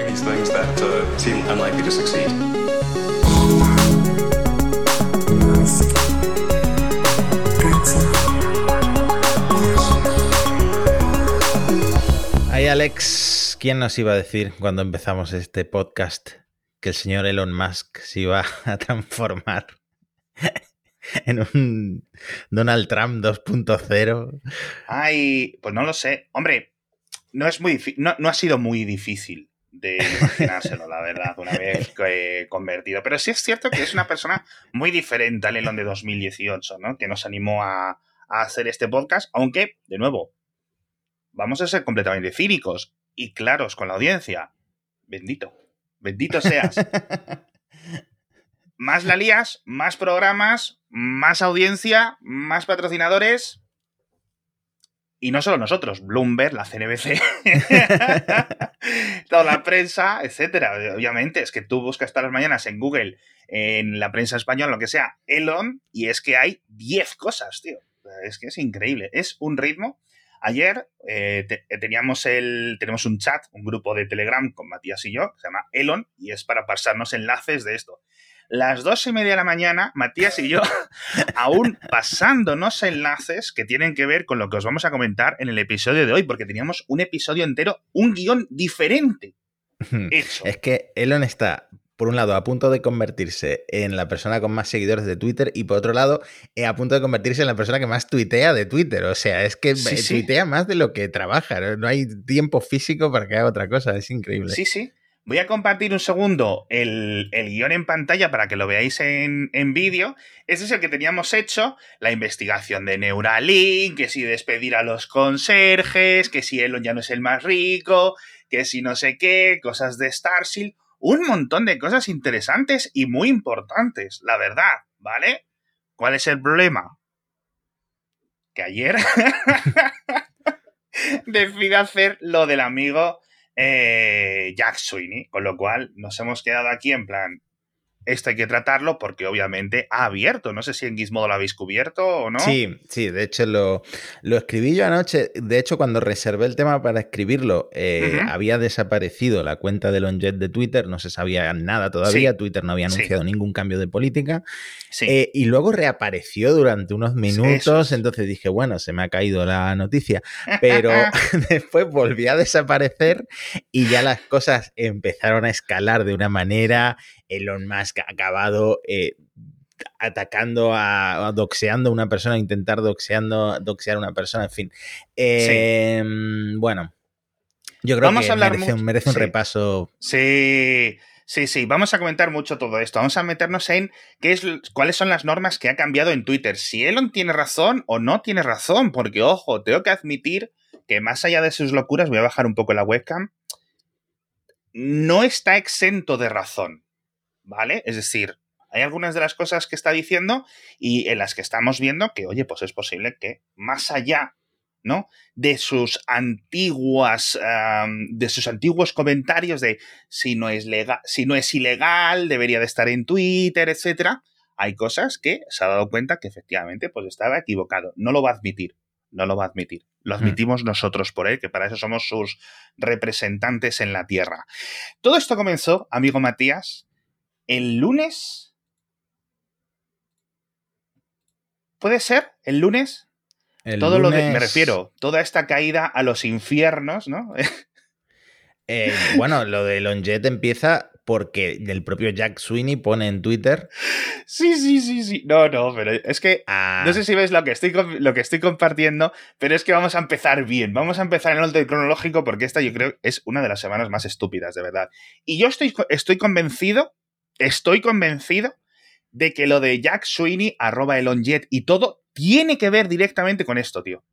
doing these things that uh, seem unlikely to succeed. Ay, Alex, ¿quién nos iba a decir cuando empezamos este podcast que el señor Elon Musk se iba a transformar en un Donald Trump 2.0? Ay, pues no lo sé. Hombre, no es muy no ha sido muy difícil de imaginárselo, la verdad, una vez convertido. Pero sí es cierto que es una persona muy diferente al Elon de 2018, ¿no? Que nos animó a, a hacer este podcast, aunque, de nuevo, vamos a ser completamente cínicos y claros con la audiencia. Bendito, bendito seas. Más la lías, más programas, más audiencia, más patrocinadores. Y no solo nosotros, Bloomberg, la CNBC, toda la prensa, etcétera. Obviamente, es que tú buscas todas las mañanas en Google, en la prensa española, lo que sea, Elon, y es que hay 10 cosas, tío. Es que es increíble. Es un ritmo. Ayer eh, te- teníamos el, tenemos un chat, un grupo de Telegram con Matías y yo, que se llama Elon, y es para pasarnos enlaces de esto. Las dos y media de la mañana, Matías y yo, aún pasándonos enlaces que tienen que ver con lo que os vamos a comentar en el episodio de hoy, porque teníamos un episodio entero, un guion diferente hecho. Es que Elon está, por un lado, a punto de convertirse en la persona con más seguidores de Twitter y por otro lado, eh, a punto de convertirse en la persona que más tuitea de Twitter. O sea, es que Sí, sí. tuitea más de lo que trabaja. No No hay tiempo físico para que haga otra cosa. Es increíble. Sí, sí. Voy a compartir un segundo el, el guion en pantalla para que lo veáis en, en vídeo. Este es el que teníamos hecho, la investigación de Neuralink, que si despedir a los conserjes, que si Elon ya no es el más rico, que si no sé qué, cosas de Starship, un montón de cosas interesantes y muy importantes, la verdad, ¿vale? ¿Cuál es el problema? Que ayer decide hacer lo del amigo eh, Jack Sweeney, con lo cual nos hemos quedado aquí en plan, esto hay que tratarlo porque obviamente ha abierto, no sé si en Gizmodo lo habéis cubierto o no. Sí, sí, de hecho lo, lo escribí yo anoche. De hecho, cuando reservé el tema para escribirlo, eh, había desaparecido la cuenta de Lonjet de Twitter, no se sabía nada todavía, Sí. Twitter no había Sí. anunciado ningún cambio de política. Sí. Eh, y luego reapareció durante unos minutos, es. entonces dije, bueno, se me ha caído la noticia, pero después volví a desaparecer y ya las cosas empezaron a escalar de una manera. Elon Musk ha acabado eh, atacando a, a doxeando a una persona, intentar doxeando, doxear a una persona, en fin. Eh, Bueno, yo creo Vamos que a hablar merece, un- mucho- merece un sí. repaso. Sí, sí, sí. Vamos a comentar mucho todo esto. Vamos a meternos en qué es, cuáles son las normas que ha cambiado en Twitter. Si Elon tiene razón o no tiene razón. Porque, ojo, tengo que admitir que más allá de sus locuras, voy a bajar un poco la webcam, no está exento de razón. ¿Vale? Es decir, hay algunas de las cosas que está diciendo y en las que estamos viendo que, oye, pues es posible que más allá ¿no? De sus antiguas, de sus antiguos comentarios de si no es legal, si no es ilegal, debería de estar en Twitter, etcétera. Hay cosas que se ha dado cuenta que efectivamente pues estaba equivocado. No lo va a admitir. No lo va a admitir. Lo Mm. admitimos nosotros por él, que para eso somos sus representantes en la Tierra. Todo esto comenzó, amigo Matías, el lunes. ¿Puede ser? ¿El lunes? El Todo lo de, me lunes- refiero, toda esta caída a los infiernos, ¿no? Eh, bueno, lo de Longet empieza porque el propio Jack Sweeney pone en Twitter sí, sí, sí, sí. No, no, pero es que a... no sé si ves lo que estoy lo que estoy compartiendo, pero es que vamos a empezar bien. Vamos a empezar en orden cronológico porque esta yo creo es una de las semanas más estúpidas, de verdad. Y yo estoy, estoy convencido, estoy convencido de que lo de Jack Sweeney, arroba Elonjet y todo tiene que ver directamente con esto, tío.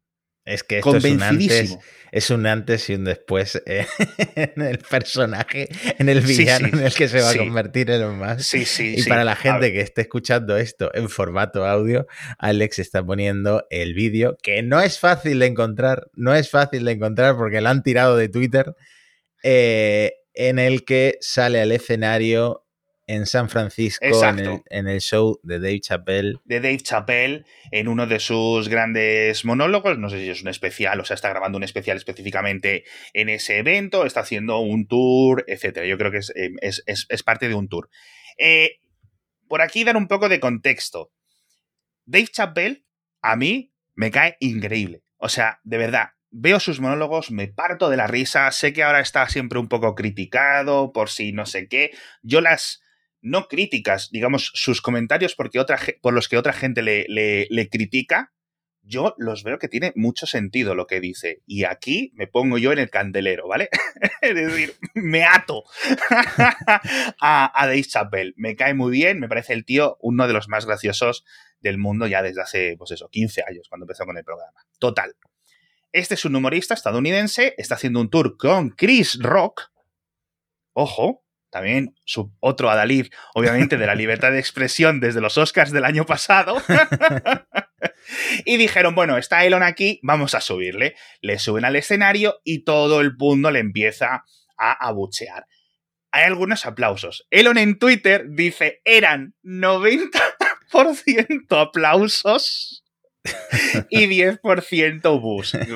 Es que esto es un antes, es un antes y un después eh, en el personaje, en el villano sí, en el que se va sí. a convertir Elon Musk. Sí, sí, Y para la gente que esté escuchando esto en formato audio, Alex está poniendo el vídeo que no es fácil de encontrar, no es fácil de encontrar porque lo han tirado de Twitter, eh, en el que sale al escenario en San Francisco en el, en el, show de Dave Chappelle. De Dave Chappelle, en uno de sus grandes monólogos, no sé si es un especial, o sea, está grabando un especial específicamente en ese evento, está haciendo un tour, etcétera. Yo creo que es, eh, es, es, parte de un tour. Eh, por aquí dar un poco de contexto. Dave Chappelle, a mí, me cae increíble. O sea, de verdad, veo sus monólogos, me parto de la risa, sé que ahora está siempre un poco criticado por si no sé qué. Yo las no críticas, digamos, sus comentarios porque otra, por los que otra gente le, critica, yo los veo que tiene mucho sentido lo que dice. Y aquí me pongo yo en el candelero, ¿vale? es decir, me ato a, a Dave Chappelle. Me cae muy bien, me parece el tío uno de los más graciosos del mundo ya desde hace, pues eso, 15 años, cuando empezó con el programa. Total. Este es un humorista estadounidense, está haciendo un tour con Chris Rock. Ojo, también su otro adalid, obviamente, de la libertad de expresión desde los Oscars del año pasado. y dijeron, bueno, está Elon aquí, vamos a subirle. Le suben al escenario y todo el mundo le empieza a abuchear. Hay algunos aplausos. Elon en Twitter dice, eran 90% aplausos y 10% bus.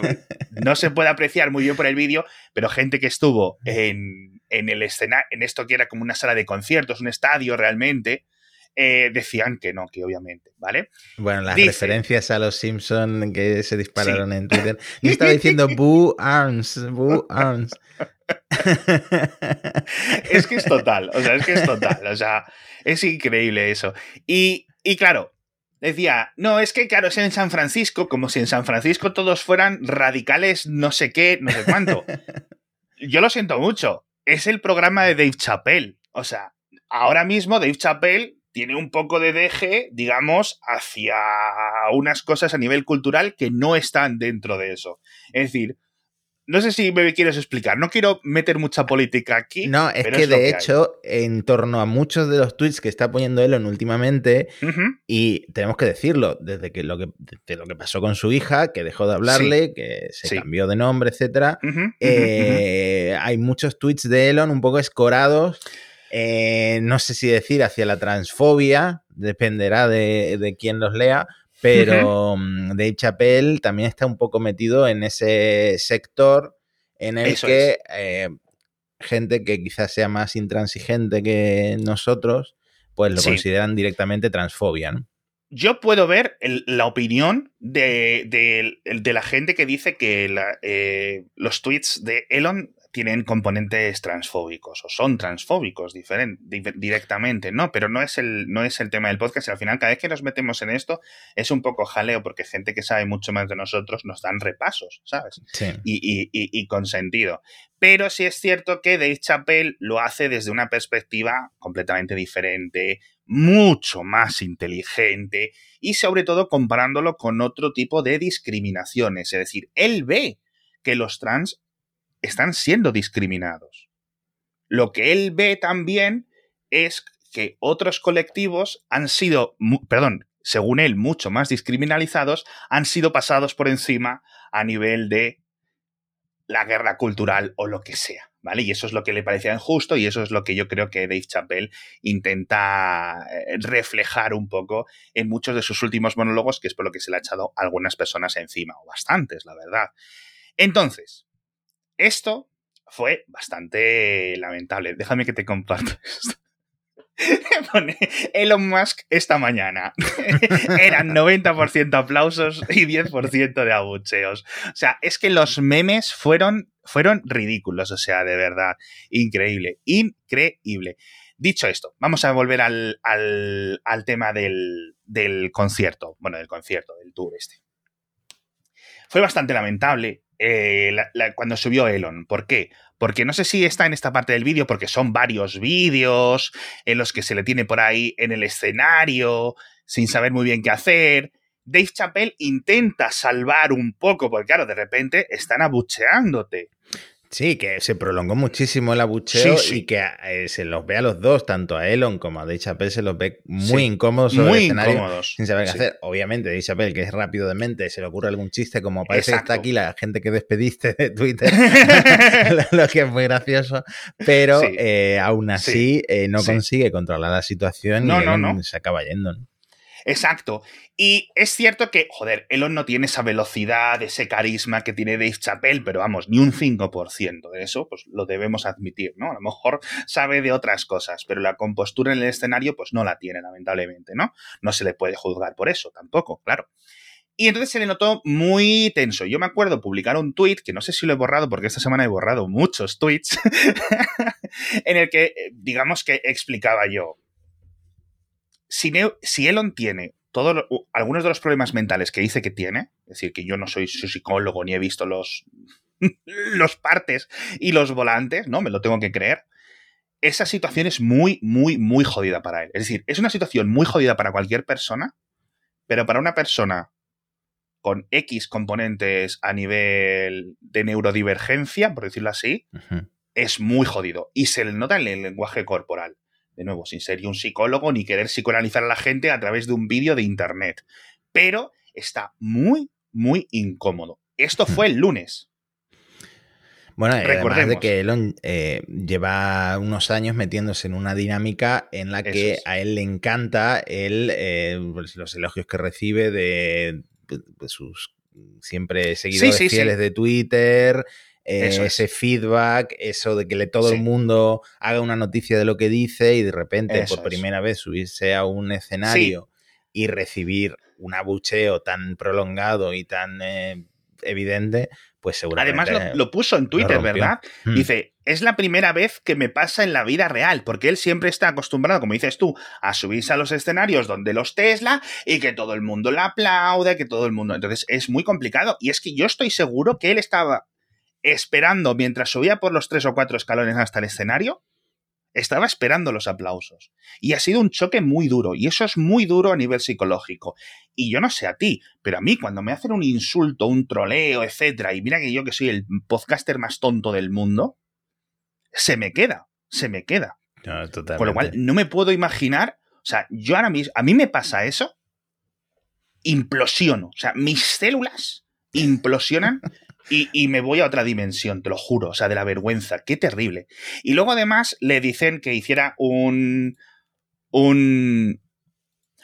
No se puede apreciar muy bien por el vídeo, pero gente que estuvo en, el escenario, en esto que era como una sala de conciertos, un estadio realmente, eh, decían que no, que obviamente, ¿vale? Bueno, las referencias a los Simpson que se dispararon en Twitter. Yo estaba diciendo Boo Arms, Boo Arms. es que es total, o sea, es que es total, o sea, es increíble eso. Y, y claro, decía, no, es que claro, es en San Francisco, como si en San Francisco todos fueran radicales, no sé qué, no sé cuánto. Yo lo siento mucho, es el programa de Dave Chappelle. O sea, ahora mismo Dave Chappelle tiene un poco de deje, digamos, hacia unas cosas a nivel cultural que no están dentro de eso. Es decir, no sé si me quieres explicar, no quiero meter mucha política aquí. No, es que de hecho, en torno a muchos de los tweets que está poniendo Elon últimamente, y tenemos que decirlo, desde que lo que, lo que pasó con su hija, que dejó de hablarle, que se cambió de nombre, etcétera, eh, hay muchos tweets de Elon un poco escorados. Eh, no sé si decir hacia la transfobia, dependerá de, de quién los lea, pero mm, Dave Chappelle también está un poco metido en ese sector en el que eh, gente que quizás sea más intransigente que nosotros, pues lo consideran directamente transfobia, ¿no? Yo puedo ver la opinión de, la gente que dice que eh, los tweets de Elon tienen componentes transfóbicos o son transfóbicos directamente, ¿no? Pero no es, el, no es el tema del podcast y al final cada vez que nos metemos en esto es un poco jaleo porque gente que sabe mucho más de nosotros nos dan repasos, ¿sabes? Sí. Y, y, con sentido. Pero sí es cierto que Dave Chappelle lo hace desde una perspectiva completamente diferente, mucho más inteligente y sobre todo comparándolo con otro tipo de discriminaciones. Es decir, él ve que los trans están siendo discriminados. Lo que él ve también es que otros colectivos han sido, perdón, según él, mucho más discriminalizados, han sido pasados por encima a nivel de la guerra cultural o lo que sea, ¿vale? Y eso es lo que le parecía injusto y eso es lo que yo creo que Dave Chappelle intenta eh, reflejar un poco en muchos de sus últimos monólogos, que es por lo que se le ha echado a algunas personas encima, o bastantes, la verdad. Entonces, esto fue bastante lamentable. Déjame que te comparto esto. Elon Musk esta mañana. Eran 90% aplausos y 10% de abucheos. O sea, es que los memes fueron, fueron ridículos. O sea, de verdad, increíble. Increíble. Dicho esto, vamos a volver al, tema del, del concierto. Bueno, del concierto, del tour este. Fue bastante lamentable eh, cuando subió Elon. ¿Por qué? Porque no sé si está en esta parte del vídeo, porque son varios vídeos en los que se le tiene por ahí en el escenario, sin saber muy bien qué hacer. Dave Chappelle intenta salvar un poco, porque claro, de repente están abucheándote. Sí, que se prolongó muchísimo el abucheo y que eh, se los ve a los dos, tanto a Elon como a Dave Chappelle, se los ve muy incómodos sobre muy el escenario incómodos. sin saber qué hacer. Obviamente, Dave Chappelle, que es rápido de mente, se le ocurre algún chiste, como parece que está aquí la gente que despediste de Twitter, lo que es muy gracioso, pero eh, aún así eh, no consigue controlar la situación y se acaba yendo. Exacto. Y es cierto que, joder, Elon no tiene esa velocidad, ese carisma que tiene Dave Chappelle, pero vamos, ni un 5% de eso, pues lo debemos admitir, ¿no? A lo mejor sabe de otras cosas, pero la compostura en el escenario, pues no la tiene, lamentablemente, ¿no? No se le puede juzgar por eso, tampoco, claro. Y entonces se le notó muy tenso. Yo me acuerdo publicar un tweet, que no sé si lo he borrado porque esta semana he borrado muchos tweets, en el que, eh, digamos que explicaba yo, si, Elon tiene todos algunos de los problemas mentales que dice que tiene, es decir, que yo no soy su psicólogo ni he visto los, los partes y los volantes, ¿no? Me lo tengo que creer. Esa situación es muy, muy, muy jodida para él. Es decir, es una situación muy jodida para cualquier persona, pero para una persona con X componentes a nivel de neurodivergencia, por decirlo así, es muy jodido. Y se le nota en el lenguaje corporal de nuevo, sin ser un psicólogo ni querer psicoanalizar a la gente a través de un vídeo de internet. Pero está muy, muy incómodo. Esto fue el lunes. Bueno, además de que Elon eh, lleva unos años metiéndose en una dinámica en la que a él le encanta el, eh, los elogios que recibe de, sus siempre seguidores fieles de Twitter, ese feedback, eso de que le, todo el mundo haga una noticia de lo que dice y de repente por primera vez subirse a un escenario y recibir un abucheo tan prolongado y tan eh, evidente, pues seguramente. Además lo, puso en Twitter, ¿verdad? Hmm. Dice, es la primera vez que me pasa en la vida real, porque él siempre está acostumbrado, como dices tú, a subirse a los escenarios donde los Tesla y que todo el mundo le aplaude, que todo el mundo. Entonces es muy complicado. Y es que yo estoy seguro que él estaba esperando mientras subía por los tres o cuatro escalones hasta el escenario, estaba esperando los aplausos. Y ha sido un choque muy duro, y eso es muy duro a nivel psicológico. Y yo no sé a ti, pero a mí cuando me hacen un insulto, un troleo, etcétera, y mira que yo que soy el podcaster más tonto del mundo, se me queda, se me queda. Con lo cual, no me puedo imaginar, o sea, yo ahora mismo, a mí me pasa eso, implosiono, o sea, mis células implosionan y, me voy a otra dimensión, te lo juro, o sea, de la vergüenza, qué terrible. Y luego además le dicen que hiciera un, un,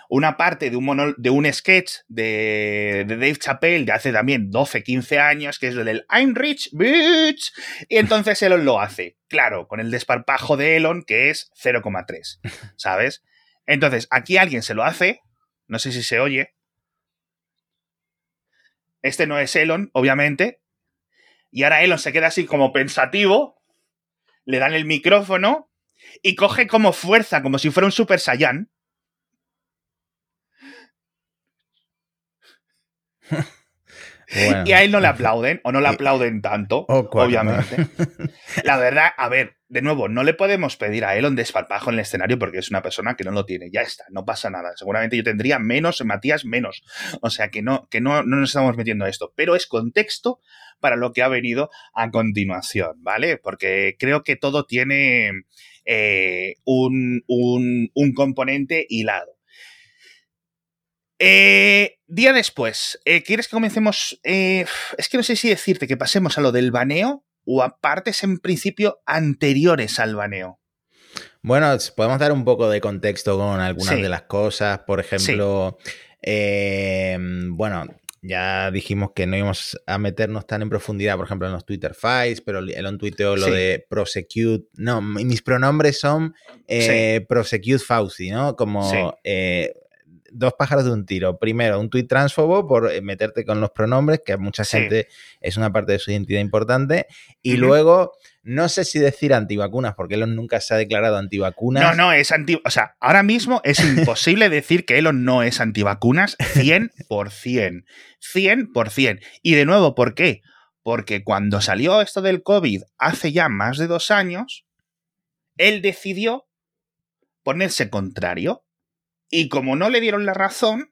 una parte de un, de un sketch de, de, Dave Chappelle de hace también 12, 15 años, que es el del I'm rich, bitch. Y entonces Elon lo hace, claro, con el desparpajo de Elon, que es 0,3, ¿sabes? Entonces, aquí alguien se lo hace, no sé si se oye. Este no es Elon, obviamente, y ahora Elon se queda así como pensativo, le dan el micrófono y coge como fuerza, como si fuera un Super Saiyan. Y a él no le aplauden, o no le aplauden tanto, oh, obviamente. La verdad, a ver, de nuevo, no le podemos pedir a Elon desparpajo en el escenario porque es una persona que no lo tiene. Ya está, no pasa nada. Seguramente yo tendría menos, Matías menos. O sea que no, que no, no nos estamos metiendo a esto. Pero es contexto para lo que ha venido a continuación, ¿vale? Porque creo que todo tiene eh, un, componente hilado. Eh, día después, eh, ¿quieres que comencemos? es que no sé si decirte que pasemos a lo del baneo o a partes en principio anteriores al baneo. Bueno, podemos dar un poco de contexto con algunas de las cosas. Por ejemplo, bueno, ya dijimos que no íbamos a meternos tan en profundidad, por ejemplo, en los Twitter files, pero Elon tuiteó lo de prosecute. No, mis pronombres son eh, prosecute Fauci, ¿no? Como eh, dos pájaros de un tiro. Primero, un tweet transfobo por eh, meterte con los pronombres, que a mucha gente es una parte de su identidad importante. Y luego, no sé si decir antivacunas, porque Elon nunca se ha declarado antivacunas. No, no, es anti. O sea, ahora mismo es imposible decir que Elon no es antivacunas 100%. 100%. Y de nuevo, ¿por qué? Porque cuando salió esto del COVID hace ya más de dos años, él decidió ponerse contrario y como no le dieron la razón,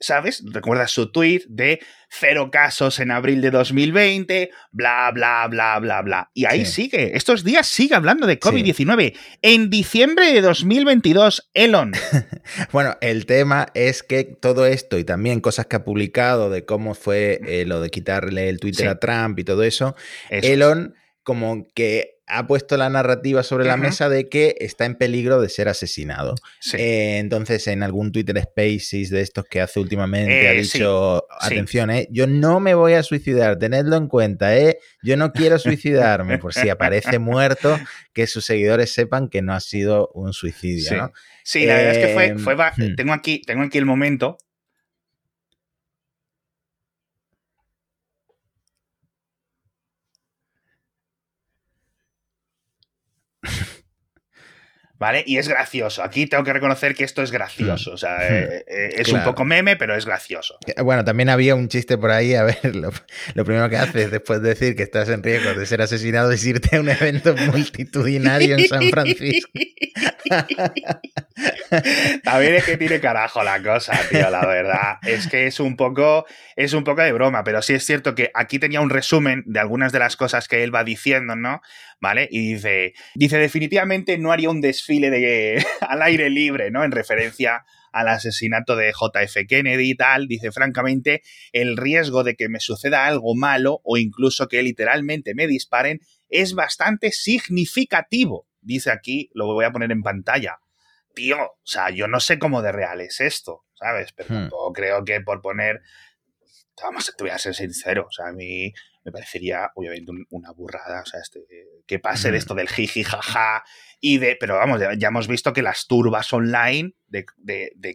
¿sabes? Recuerdas su tweet de cero casos en abril de 2020, bla, bla, bla, bla, bla. Y ahí sigue, estos días sigue hablando de COVID-19. En diciembre de 2022, Elon. bueno, el tema es que todo esto y también cosas que ha publicado de cómo fue eh, lo de quitarle el Twitter a Trump y todo eso, Elon como que ha puesto la narrativa sobre la mesa de que está en peligro de ser asesinado. Eh, entonces, en algún Twitter Spaces de estos que hace últimamente, ha eh, dicho, atención, eh, yo no me voy a suicidar, tenedlo en cuenta, eh, yo no quiero suicidarme, por si aparece muerto, que sus seguidores sepan que no ha sido un suicidio. ¿no? Sí, la verdad es que fue, fue hmm. tengo, aquí, tengo aquí el momento ¿Vale? Y es gracioso. Aquí tengo que reconocer que esto es gracioso. O sea, eh, eh, es un poco meme, pero es gracioso. Bueno, también había un chiste por ahí. A ver, lo, primero que haces después de decir que estás en riesgo de ser asesinado es irte a un evento multitudinario en San Francisco. También es que tiene carajo la cosa, tío, la verdad. Es que es un poco, es un poco de broma, pero sí es cierto que aquí tenía un resumen de algunas de las cosas que él va diciendo, ¿no? ¿Vale? Y dice, dice, definitivamente no haría un desfile de, al aire libre, ¿no? En referencia al asesinato de JF Kennedy y tal, dice francamente, el riesgo de que me suceda algo malo o incluso que literalmente me disparen es bastante significativo. Dice aquí, lo voy a poner en pantalla. Tío, o sea, yo no sé cómo de real es esto, ¿sabes? Pero hmm. creo que por poner, vamos, te voy a ser sincero, o sea, a mí me parecería obviamente una burrada, o sea, este, que pase de esto del jiji jaja y de, pero vamos, ya, hemos visto que las turbas online de,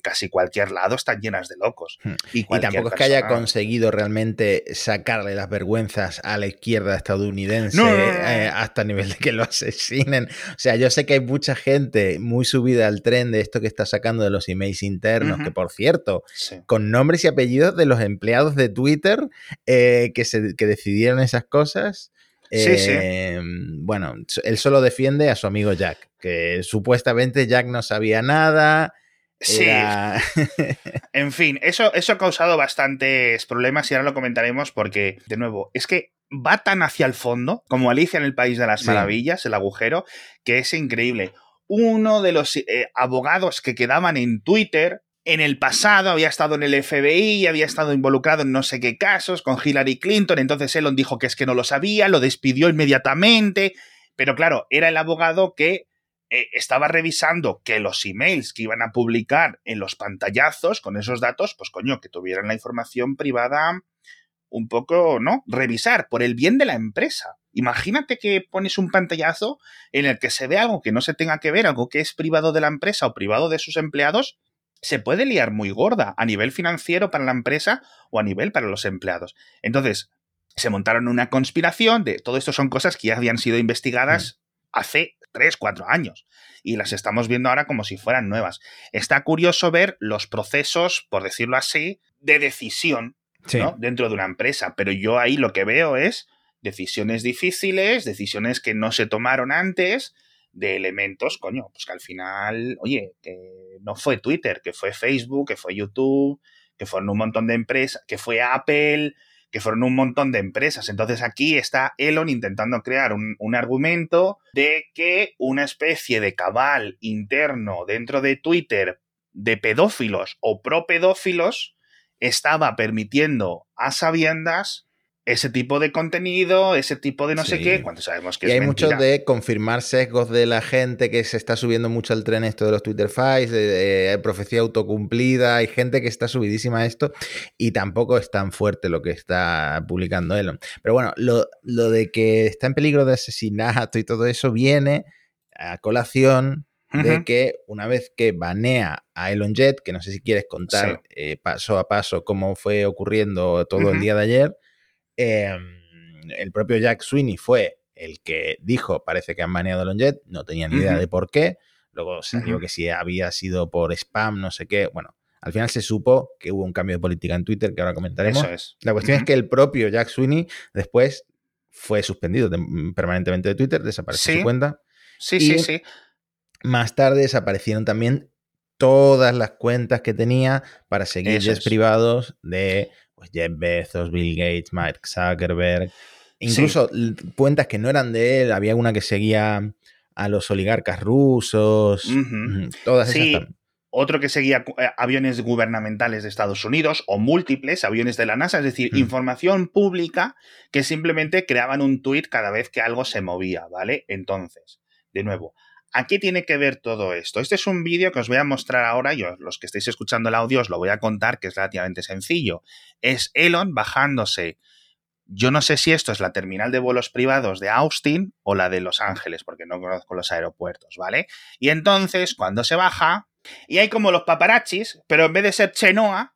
casi cualquier lado están llenas de locos. Hmm. Y, tampoco es que haya conseguido realmente sacarle las vergüenzas a la izquierda estadounidense eh, hasta el nivel de que lo asesinen. O sea, yo sé que hay mucha gente muy subida al tren de esto que está sacando de los emails internos, que por cierto, con nombres y apellidos de los empleados de Twitter eh, que, se, que decidieron esas cosas. Sí, sí. Em, bueno, él solo defiende a su amigo Jack, que supuestamente Jack no sabía nada. Sí. en fin, eso, eso ha causado bastantes problemas y ahora lo comentaremos porque, de nuevo, es que va tan hacia el fondo como Alicia en el País de las Maravillas, el agujero, que es increíble. Uno de los eh, abogados que quedaban en Twitter en el pasado había estado en el FBI, había estado involucrado en no sé qué casos con Hillary Clinton, entonces Elon dijo que es que no lo sabía, lo despidió inmediatamente, pero claro, era el abogado que eh, estaba revisando que los emails que iban a publicar en los pantallazos con esos datos, pues coño, que tuvieran la información privada un poco, ¿no? Revisar por el bien de la empresa. Imagínate que pones un pantallazo en el que se ve algo que no se tenga que ver, algo que es privado de la empresa o privado de sus empleados, se puede liar muy gorda a nivel financiero para la empresa o a nivel para los empleados. Entonces, se montaron una conspiración de todo esto son cosas que ya habían sido investigadas mm. hace 3, 4 años y las estamos viendo ahora como si fueran nuevas. Está curioso ver los procesos, por decirlo así, de decisión dentro de una empresa, pero yo ahí lo que veo es decisiones difíciles, decisiones que no se tomaron antes de elementos, coño, pues que al final, oye, que no fue Twitter, que fue Facebook, que fue YouTube, que fueron un montón de empresas, que fue Apple, que fueron un montón de empresas. Entonces aquí está Elon intentando crear un, un, argumento de que una especie de cabal interno dentro de Twitter de pedófilos o pro pedófilos estaba permitiendo a sabiendas ese tipo de contenido, ese tipo de no sé qué, cuando sabemos que y hay mucho de confirmar sesgos de la gente que se está subiendo mucho al tren esto de los Twitter Files, profecía autocumplida, hay gente que está subidísima a esto y tampoco es tan fuerte lo que está publicando Elon. Pero bueno, lo, de que está en peligro de asesinato y todo eso viene a colación de que una vez que banea a Elon Jet, que no sé si quieres contar eh, paso a paso cómo fue ocurriendo todo el día de ayer, Em, el propio Jack Sweeney fue el que dijo, parece que han baneado a Jet, no tenía ni idea de por qué. Luego salió que si había sido por spam, no sé qué. Bueno, al final se supo que hubo un cambio de política en Twitter que ahora comentaremos. es. La cuestión es que el propio Jack Sweeney después fue suspendido mm, permanentemente de Twitter, desapareció su cuenta. Sí, sí, sí. Más tarde desaparecieron también todas las cuentas que tenía para seguir Eso privados de pues, Jeff Bezos, Bill Gates, Mark Zuckerberg. Incluso cuentas que no eran de él. Había una que seguía a los oligarcas rusos. Ujú. Ujú, Todas esas Sí. Otro que seguía eh, aviones gubernamentales de Estados Unidos o múltiples aviones de la NASA, es decir, información pública que simplemente creaban un tuit cada vez que algo se movía, ¿vale? Entonces, de nuevo, ¿a qué tiene que ver todo esto? Este es un vídeo que os voy a mostrar ahora, yo, los que estáis escuchando el audio os lo voy a contar, que es relativamente sencillo. Es Elon bajándose. Yo no sé si esto es la terminal de vuelos privados de Austin o la de Los Ángeles, porque no conozco los aeropuertos, ¿vale? Y entonces, cuando se baja, y hay como los paparachis, pero en vez de ser Chenoa,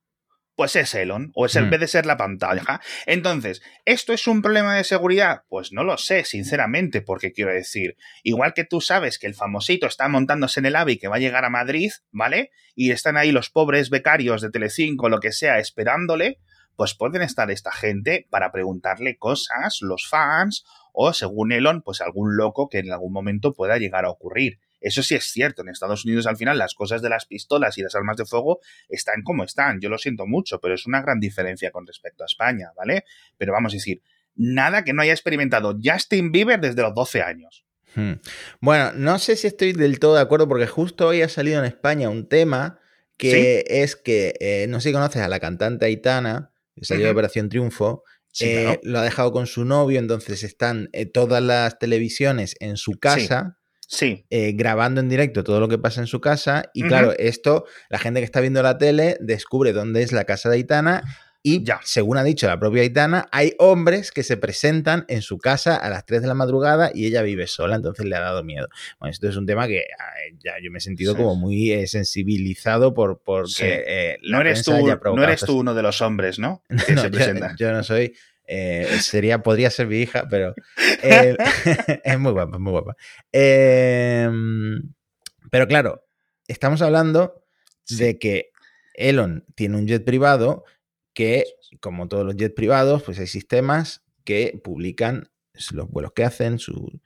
pues es Elon, o es Mm. vez de ser la pantalla. Entonces, ¿esto es un problema de seguridad? Pues no lo sé, sinceramente, porque quiero decir, igual que tú sabes que el famosito está montándose en el AVI que va a llegar a Madrid, ¿vale? Y están ahí los pobres becarios de Telecinco, lo que sea, esperándole, pues pueden estar esta gente para preguntarle cosas, los fans, o según Elon, pues algún loco que en algún momento pueda llegar a ocurrir. Eso sí es cierto, en Estados Unidos al final las cosas de las pistolas y las armas de fuego están como están, yo lo siento mucho, pero es una gran diferencia con respecto a España, ¿vale? Pero vamos a decir, nada que no haya experimentado Justin Bieber desde los 12 años. Hmm. Bueno, no sé si estoy del todo de acuerdo porque justo hoy ha salido en España un tema que es que, eh, no sé si conoces a la cantante Aitana, que salió de. Operación Triunfo, Sí, eh, lo ha dejado con su novio, entonces están eh, todas las televisiones en su casa. Sí, eh, grabando en directo todo lo que pasa en su casa y claro, esto, la gente que está viendo la tele descubre dónde es la casa de Aitana y Ya. según ha dicho la propia Aitana, hay hombres que se presentan en su casa a las 3 de la madrugada y ella vive sola, entonces le ha dado miedo. Bueno, esto es un tema que ah, ya yo me he sentido Sí. como muy eh, sensibilizado por porque Sí. eh, la no eres, tú, no eres tú uno de los hombres, ¿no? Que no, se yo no soy. Eh, sería, podría ser mi hija, pero eh, es muy guapa, es muy guapa. Eh, pero claro, estamos hablando de que Elon tiene un jet privado que, como todos los jets privados, pues hay sistemas que publican los vuelos que hacen, su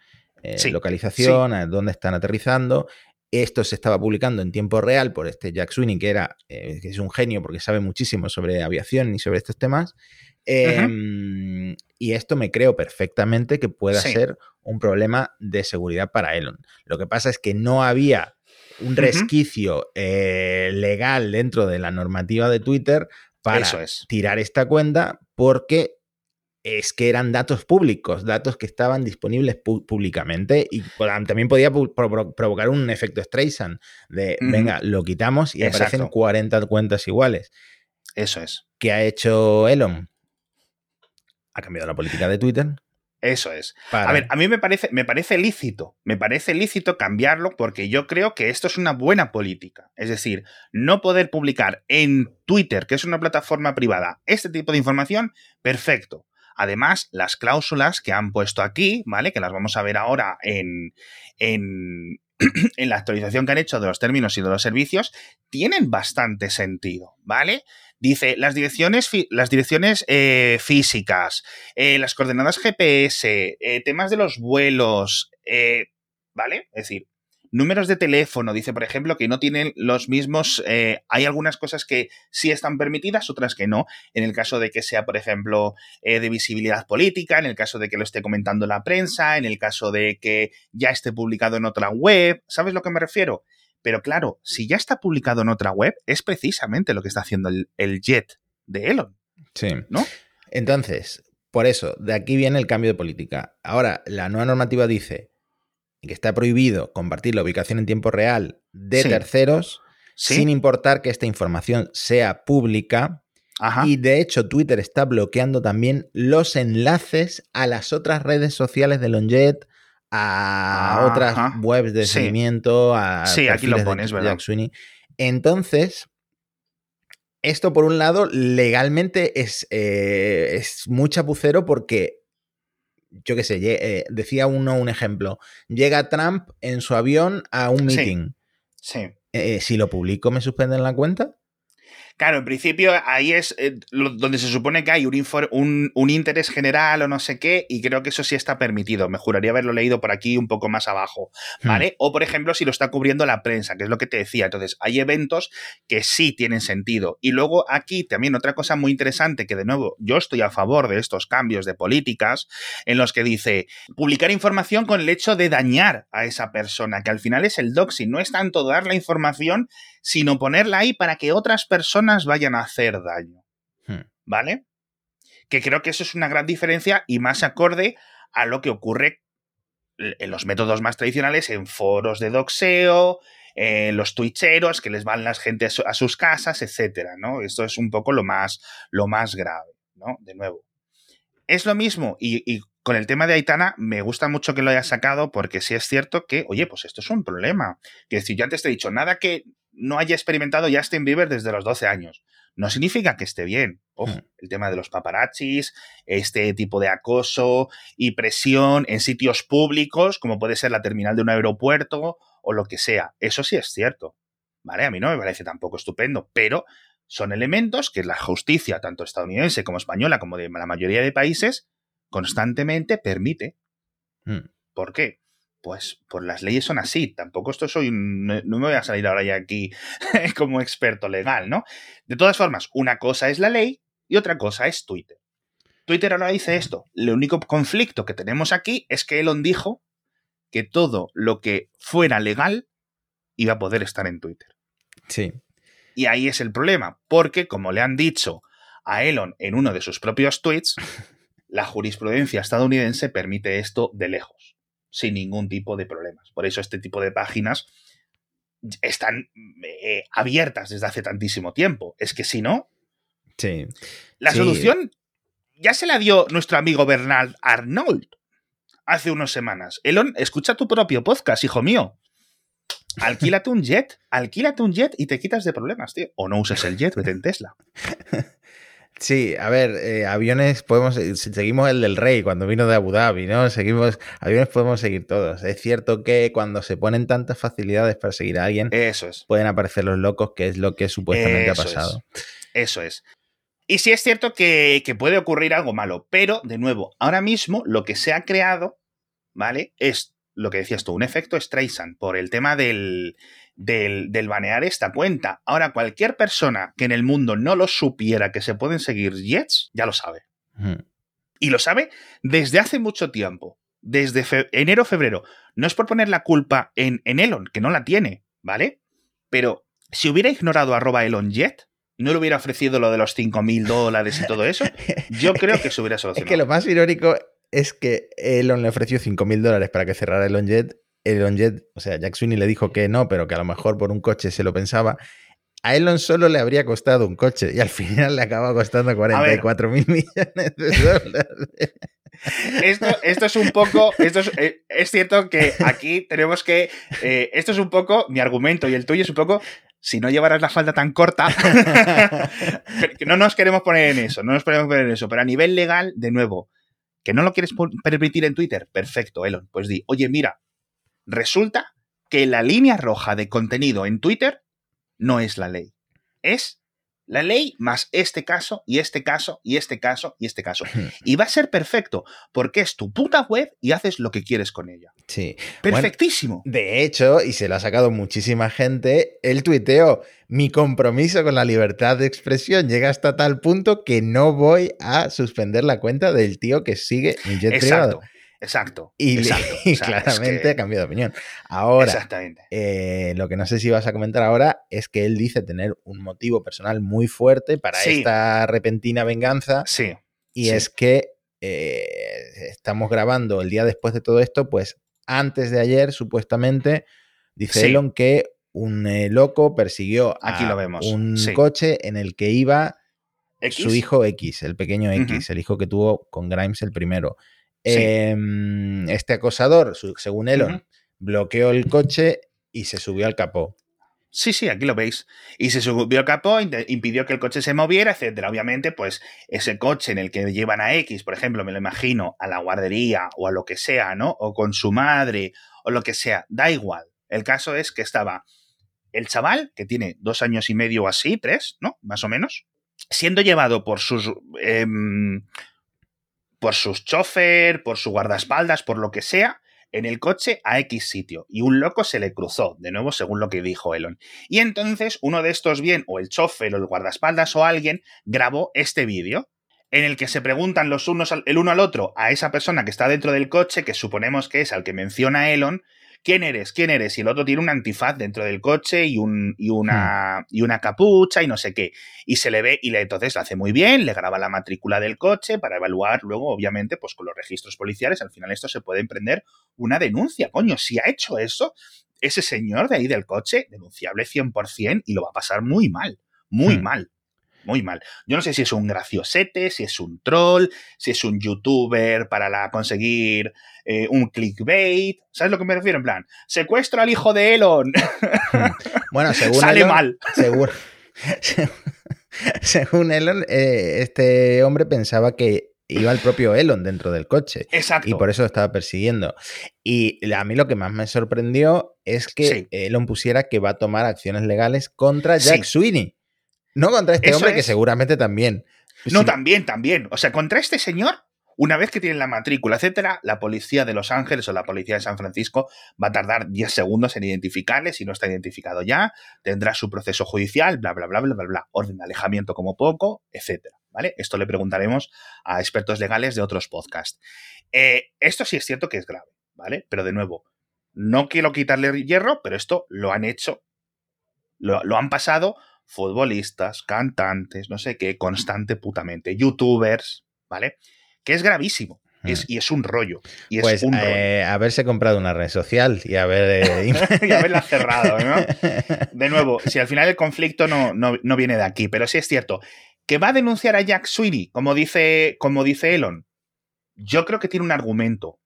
Sí, localización, a dónde están aterrizando. Esto se estaba publicando en tiempo real por este Jack Sweeney, que era que es un genio porque sabe muchísimo sobre aviación y sobre estos temas. Eh, Y esto me creo perfectamente que pueda Sí. ser un problema de seguridad para Elon. Lo que pasa es que no había un resquicio eh, legal dentro de la normativa de Twitter para es. tirar esta cuenta porque es que eran datos públicos, datos que estaban disponibles públicamente y también podía provocar un efecto Streisand de, venga, lo quitamos y aparecen Exacto. 40 cuentas iguales. Eso es. ¿Qué ha hecho Elon? Ha cambiado la política de Twitter. Eso es. Para... A ver, a mí me parece, me parece lícito, me parece lícito cambiarlo porque yo creo que esto es una buena política. Es decir, no poder publicar en Twitter, que es una plataforma privada, este tipo de información, perfecto. Además, las cláusulas que han puesto aquí, ¿vale? Que las vamos a ver ahora en, en, en la actualización que han hecho de los términos y de los servicios, tienen bastante sentido, ¿vale? Dice, las direcciones, las direcciones eh, físicas, eh, las coordenadas GPS, eh, temas de los vuelos, eh, ¿vale? Es decir, números de teléfono. Dice, por ejemplo, que no tienen los mismos. hay algunas cosas que sí están permitidas, otras que no. En el caso de que sea, por ejemplo, de visibilidad política, en el caso de que lo esté comentando la prensa, en el caso de que ya esté publicado en otra web. ¿Sabes lo que me refiero? Pero claro, si ya está publicado en otra web, es precisamente lo que está haciendo el, el jet de Elon, Sí. ¿no? Entonces, por eso, de aquí viene el cambio de política. Ahora, la nueva normativa dice que está prohibido compartir la ubicación en tiempo real de Sí. terceros, Sí. sin importar que esta información sea pública. Ajá. Y de hecho, Twitter está bloqueando también los enlaces a las otras redes sociales de Lonjet, a otras webs de Sí. seguimiento, a Sí, aquí lo de pones, ¿verdad? Jack Sweeney. Entonces, esto por un lado, legalmente es, eh, es muy chapucero porque, yo qué sé, eh, decía uno un ejemplo, llega Trump en su avión a un Sí. meeting. sí. Eh, si lo publico, ¿me suspenden la cuenta? Claro, en principio ahí es eh, donde se supone que hay un, un, interés general o no sé qué, y creo que eso sí está permitido. Me juraría haberlo leído por aquí un poco más abajo, hmm. ¿vale? O por ejemplo, si lo está cubriendo la prensa, que es lo que te decía. Entonces, hay eventos que sí tienen sentido. Y luego aquí también otra cosa muy interesante, que de nuevo yo estoy a favor de estos cambios de políticas, en los que dice publicar información con el hecho de dañar a esa persona, que al final es el doxing, no es tanto dar la información, sino ponerla ahí para que otras personas vayan a hacer daño. Hmm. ¿Vale? Que creo que eso es una gran diferencia y más acorde a lo que ocurre en los métodos más tradicionales, en foros de doxeo, en los twitcheros que les van las gente a, sus casas, etcétera, ¿no? Esto es un poco lo más, lo más grave, ¿no? De nuevo. Es lo mismo, y, y con el tema de Aitana, me gusta mucho que lo haya sacado porque sí es cierto que, oye, pues esto es un problema. Que decir, yo antes te he dicho, nada que no haya experimentado Justin Bieber desde los 12 años. No significa que esté bien. Ojo, hmm. el tema de los paparazzis, este tipo de acoso y presión en sitios públicos, como puede ser la terminal de un aeropuerto o lo que sea. Eso sí es cierto. ¿Vale? A mí no me parece tampoco estupendo, pero son elementos que la justicia, tanto estadounidense como española, como de la mayoría de países, constantemente permite. Hmm. ¿Por qué? Pues, pues las leyes son así. Tampoco esto soy. No, me voy a salir ahora ya aquí como experto legal, ¿no? De todas formas, una cosa es la ley y otra cosa es Twitter. Twitter ahora dice esto. El único conflicto que tenemos aquí es que Elon dijo que todo lo que fuera legal iba a poder estar en Twitter. Sí. Y ahí es el problema, porque como le han dicho a Elon en uno de sus propios tweets, la jurisprudencia estadounidense permite esto de lejos sin ningún tipo de problemas. Por eso este tipo de páginas están eh, abiertas desde hace tantísimo tiempo. Es que si no, sí. la solución ya se la dio nuestro amigo Bernard Arnold hace unas semanas. Elon, escucha tu propio podcast, hijo mío. Alquílate un jet, alquílate un jet y te quitas de problemas, tío. O no uses el jet, vete en Tesla. Sí, a ver, eh, aviones podemos, eh, seguimos el del rey cuando vino de Abu Dhabi, ¿no? Seguimos, aviones podemos seguir todos. Es cierto que cuando se ponen tantas facilidades para seguir a alguien, eso es. pueden aparecer los locos, que es lo que supuestamente ha pasado. Eso es. Y sí es cierto que, que puede ocurrir algo malo, pero, de nuevo, ahora mismo lo que se ha creado, ¿vale? Es lo que decías tú, un efecto Streisand por el tema del, del, banear esta cuenta. Ahora, cualquier persona que en el mundo no lo supiera que se pueden seguir Jets, ya lo sabe. Y lo sabe desde hace mucho tiempo. Desde enero, febrero. No es por poner la culpa en, en Elon, que no la tiene, ¿vale? Pero si hubiera ignorado arroba Elon Jet, no le hubiera ofrecido lo de los 5.000 dólares y todo eso, yo creo que se hubiera solucionado. Es que lo más irónico es que Elon le ofreció 5.000 dólares para que cerrara Elon Jet Elon Jet, o sea, Jack Sweeney le dijo que no, pero que a lo mejor por un coche se lo pensaba. A Elon solo le habría costado un coche y al final le acaba costando 44 mil millones de dólares. Esto, esto, es un poco, esto es, eh, es, cierto que aquí tenemos que, eh, esto es un poco, mi argumento y el tuyo es un poco, si no llevaras la falda tan corta, no nos queremos poner en eso, no nos queremos poner en eso, pero a nivel legal, de nuevo, que no lo quieres permitir en Twitter, perfecto, Elon, pues di, oye, mira, Resulta que la línea roja de contenido en Twitter no es la ley. Es la ley más este caso y este caso y este caso y este caso. Y va a ser perfecto porque es tu puta web y haces lo que quieres con ella. Sí. Perfectísimo. de hecho, y se lo ha sacado muchísima gente, el tuiteo, mi compromiso con la libertad de expresión llega hasta tal punto que no voy a suspender la cuenta del tío que sigue mi jet Exacto. Exacto. Y, exacto. claramente ha cambiado de opinión. Ahora, eh, lo que no sé si vas a comentar ahora es que él dice tener un motivo personal muy fuerte para esta repentina venganza. Sí. Y es que eh, estamos grabando el día después de todo esto, pues antes de ayer, supuestamente, dice Elon que un eh, loco persiguió Aquí lo vemos. un coche en el que iba su hijo X, el pequeño X, el hijo que tuvo con Grimes el primero. Em, este acosador, según Elon, bloqueó el coche y se subió al capó. Sí, sí, aquí lo veis. Y se subió al capó, impidió que el coche se moviera, etcétera. Obviamente, pues ese coche en el que llevan a X, por ejemplo, me lo imagino, a la guardería o a lo que sea, ¿no? O con su madre o lo que sea, da igual. El caso es que estaba el chaval, que tiene dos años y medio o así, tres, ¿no? Más o menos, siendo llevado por sus... Em, por sus chofer, por su guardaespaldas, por lo que sea, en el coche a X sitio y un loco se le cruzó, de nuevo según lo que dijo Elon. Y entonces uno de estos bien, o el chofer o el guardaespaldas o alguien, grabó este vídeo en el que se preguntan los unos el uno al otro a esa persona que está dentro del coche, que suponemos que es al que menciona Elon, ¿quién eres? ¿quién eres? Y el otro tiene un antifaz dentro del coche y, un, y, una, hmm. y una capucha y no sé qué. Y se le ve y le, entonces lo hace muy bien, le graba la matrícula del coche para evaluar luego, obviamente, pues con los registros policiales, al final esto se puede emprender una denuncia. Coño, si ha hecho eso, ese señor de ahí del coche, denunciable 100% y lo va a pasar muy mal, muy hmm. mal muy mal. Yo no sé si es un graciosete, si es un troll, si es un youtuber para conseguir eh, un clickbait. ¿Sabes lo que me refiero? En plan, secuestro al hijo de Elon. Bueno, según Sale mal. Seguro, según Elon, eh, este hombre pensaba que iba el propio Elon dentro del coche. Exacto. Y por eso lo estaba persiguiendo. Y a mí lo que más me sorprendió es que Elon pusiera que va a tomar acciones legales contra Jack Sweeney. No contra este hombre, que seguramente también. No, también, también. O sea, contra este señor, una vez que tienen la matrícula, etcétera, la policía de Los Ángeles o la policía de San Francisco va a tardar 10 segundos en identificarle. Si no está identificado ya, tendrá su proceso judicial, bla, bla, bla, bla, bla, bla. Orden de alejamiento como poco, etcétera. ¿Vale? Esto le preguntaremos a expertos legales de otros podcasts. Eh, esto sí es cierto que es grave, ¿vale? Pero de nuevo, no quiero quitarle hierro, pero esto lo han hecho, lo, lo han pasado futbolistas, cantantes, no sé qué, constante putamente, youtubers, ¿vale? Que es gravísimo. Es, mm. y es un rollo. Y es pues un eh, haberse comprado una red social y haber eh, y haberla cerrado, ¿no? De nuevo, si al final el conflicto no, no, no, viene de aquí, pero sí es cierto. ¿Que va a denunciar a Jack Sweeney, como dice, como dice Elon? Yo creo que tiene un argumento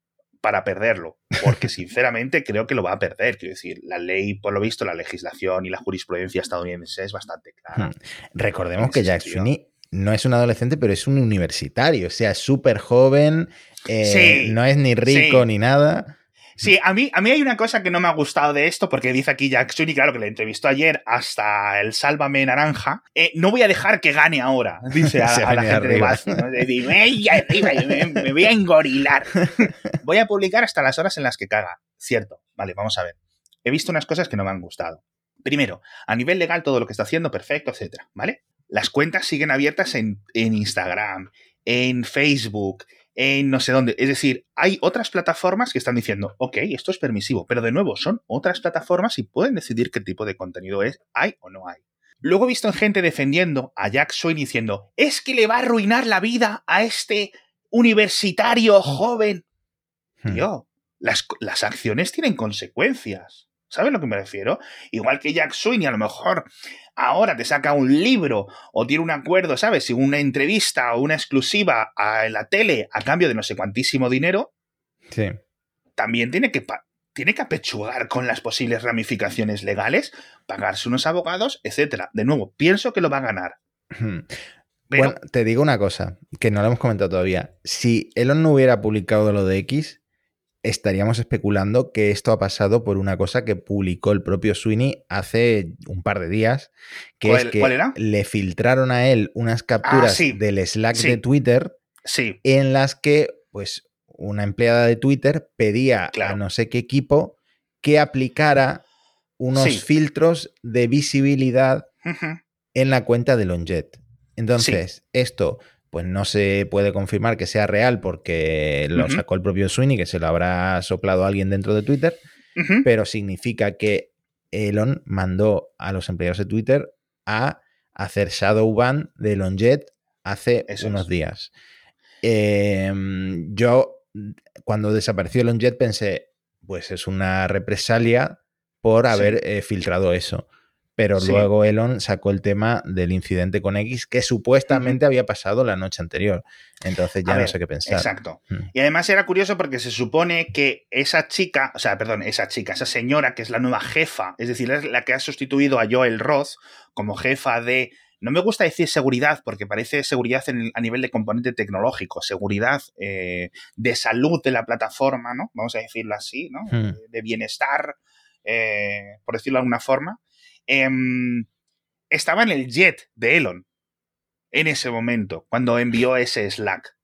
para perderlo, porque sinceramente creo que lo va a perder. Quiero decir, la ley, por lo visto, la legislación y la jurisprudencia estadounidense es bastante clara. Hmm. Recordemos que Jack Sweeney no es un adolescente, pero es un universitario, o sea, súper joven, eh, no es ni rico ni nada. Sí, a mí, a mí hay una cosa que no me ha gustado de esto, porque dice aquí Jack Sweeney, claro, que le entrevistó ayer hasta el Sálvame Naranja. Eh, no voy a dejar que gane ahora, dice a, la gente de Baz. me, voy a engorilar. voy a publicar hasta las horas en las que caga. Cierto. Vale, vamos a ver. He visto unas cosas que no me han gustado. Primero, a nivel legal, todo lo que está haciendo, perfecto, etcétera, ¿vale? Las cuentas siguen abiertas en, en Instagram, en Facebook, en no sé dónde. Es decir, hay otras plataformas que están diciendo, ok, esto es permisivo, pero de nuevo, son otras plataformas y pueden decidir qué tipo de contenido es, hay o no hay. Luego he visto gente defendiendo a Jack Sweeney diciendo, es que le va a arruinar la vida a este universitario joven. Hmm. Tío, las, las acciones tienen consecuencias. ¿Sabes a lo que me refiero? Igual que Jack Sweeney, a lo mejor ahora te saca un libro o tiene un acuerdo, ¿sabes? Una entrevista o una exclusiva a la tele a cambio de no sé cuantísimo dinero. Sí. También tiene que, tiene que apechugar con las posibles ramificaciones legales, pagarse unos abogados, etcétera. De nuevo, pienso que lo va a ganar. Bueno, te digo una cosa que no lo hemos comentado todavía. Si Elon no hubiera publicado lo de X, estaríamos especulando que esto ha pasado por una cosa que publicó el propio Sweeney hace un par de días, que es que le filtraron a él unas ah, capturas del Slack de Twitter sí. en las que, pues, una empleada de Twitter pedía a no sé qué equipo que aplicara unos filtros de visibilidad en la cuenta de Longjet. Entonces, esto pues no se puede confirmar que sea real porque lo sacó el propio Sweeney, que se lo habrá soplado alguien dentro de Twitter, pero significa que Elon mandó a los empleados de Twitter a hacer shadow ban de Longjet hace unos días. Em, yo, cuando desapareció Longjet, pensé, pues es una represalia por haber eh, filtrado eso. Pero luego Elon sacó el tema del incidente con X que supuestamente había pasado la noche anterior. Entonces ya no sé qué pensar. Exacto. Mm. Y además era curioso porque se supone que esa chica, o sea, perdón, esa chica, esa señora que es la nueva jefa, es decir, es la que ha sustituido a Joel Roth como jefa de no me gusta decir seguridad porque parece seguridad a nivel de componente tecnológico, seguridad eh, de salud de la plataforma, ¿no? Vamos a decirlo así, ¿no? Hmm. De bienestar, eh, por decirlo de alguna forma. Em, estaba en el jet de Elon en ese momento, cuando envió ese Slack.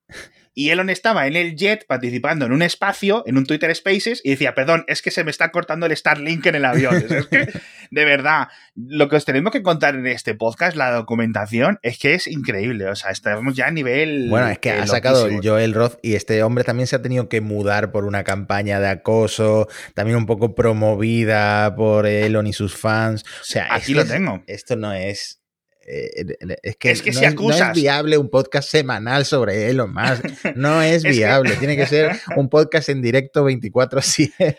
Y Elon estaba en el jet participando en un espacio, en un Twitter Spaces, y decía, perdón, es que se me está cortando el Starlink en el avión. es que, de verdad, lo que os tenemos que contar en este podcast, la documentación, es que es increíble. O sea, estamos ya a nivel. Bueno, es que ha sacado el Joel Roth y este hombre también se ha tenido que mudar por una campaña de acoso, también un poco promovida por Elon y sus fans. O sea, aquí lo tengo. Esto no es eh, es que, no, si acusas... no, es, viable un podcast semanal sobre Elon Musk. No es viable. Tiene que ser un podcast en directo 24-7.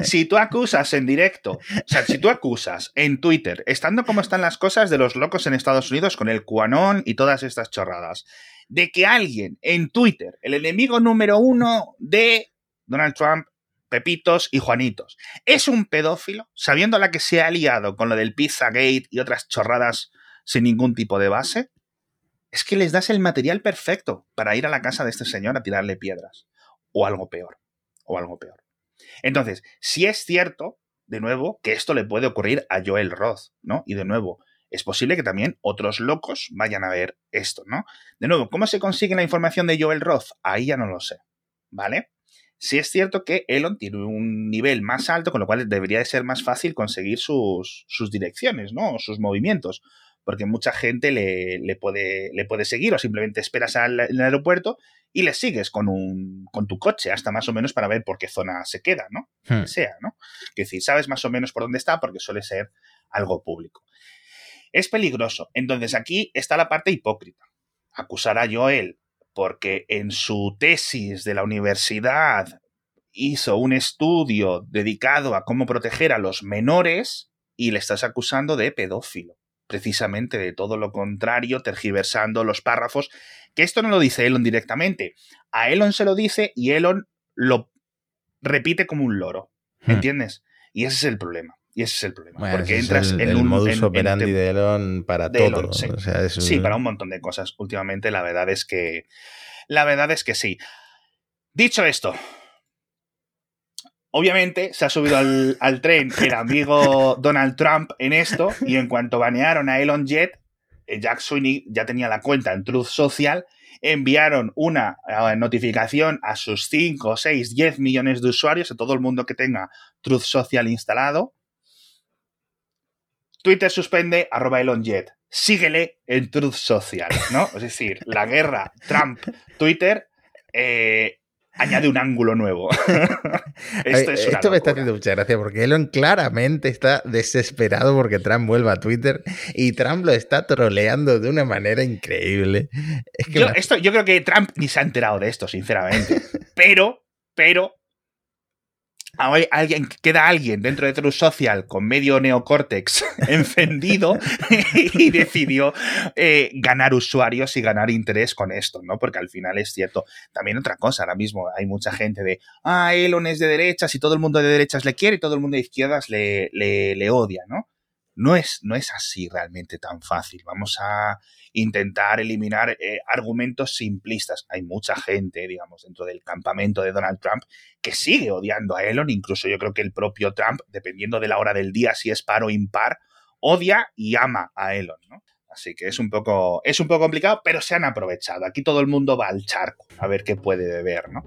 si tú acusas en directo, o sea, si tú acusas en Twitter, estando como están las cosas de los locos en Estados Unidos con el QAnon y todas estas chorradas, de que alguien en Twitter, el enemigo número uno de Donald Trump, Pepitos y Juanitos. ¿Es un pedófilo? Sabiendo la que se ha liado con lo del Pizzagate y otras chorradas sin ningún tipo de base. Es que les das el material perfecto para ir a la casa de este señor a tirarle piedras. O algo peor. O algo peor. Entonces, si es cierto, de nuevo, que esto le puede ocurrir a Joel Roth, ¿no? Y de nuevo, es posible que también otros locos vayan a ver esto, ¿no? De nuevo, ¿cómo se consigue la información de Joel Roth? Ahí ya no lo sé, ¿vale? Sí es cierto que Elon tiene un nivel más alto, con lo cual debería de ser más fácil conseguir sus, sus direcciones, ¿no? sus movimientos. Porque mucha gente le, le, puede, le puede seguir o simplemente esperas al, el aeropuerto y le sigues con, un, con tu coche hasta más o menos para ver por qué zona se queda, ¿no? Hmm. sea, ¿no? Que decir, sabes más o menos por dónde está porque suele ser algo público. Es peligroso. Entonces aquí está la parte hipócrita. Acusar a Joel porque en su tesis de la universidad hizo un estudio dedicado a cómo proteger a los menores y le estás acusando de pedófilo. Precisamente de todo lo contrario, tergiversando los párrafos, que esto no lo dice Elon directamente. A Elon se lo dice y Elon lo repite como un loro. ¿Me hmm. entiendes? Y ese es el problema. Y ese es el problema. porque entras en un modus operandi de Elon para todo. sí. para un montón de cosas. Últimamente, la verdad es que. La verdad es que sí. Dicho esto, obviamente se ha subido al, al, tren el amigo Donald Trump en esto, y en cuanto banearon a Elon Jet, eh, Jack Sweeney ya tenía la cuenta en Truth Social, enviaron una eh, notificación a sus 5, 6, 10 millones de usuarios, a todo el mundo que tenga Truth Social instalado, Twitter suspende arroba Elon Jet. Síguele en Truth Social, ¿no? Es decir, la guerra Trump-Twitter eh, añade un ángulo nuevo. Esto, Esto me está haciendo mucha gracia porque Elon claramente está desesperado porque Trump vuelva a Twitter y Trump lo está troleando de una manera increíble. yo, esto, yo creo que Trump ni se ha enterado de esto, sinceramente. pero, pero alguien, queda alguien dentro de True Social con medio neocórtex encendido y decidió eh, ganar usuarios y ganar interés con esto, ¿no? Porque al final es cierto. También otra cosa, ahora mismo hay mucha gente de, ah, Elon es de derechas y todo el mundo de derechas le quiere y todo el mundo de izquierdas le, le, le odia, ¿no? No es, no es así realmente tan fácil. Vamos a intentar eliminar eh, argumentos simplistas. Hay mucha gente, digamos, dentro del campamento de Donald Trump que sigue odiando a Elon. Incluso yo creo que el propio Trump, dependiendo de la hora del día, si es par o impar, odia y ama a Elon, ¿no? Así que es un poco, es un poco complicado, pero se han aprovechado. Aquí todo el mundo va al charco a ver qué puede beber, ¿no?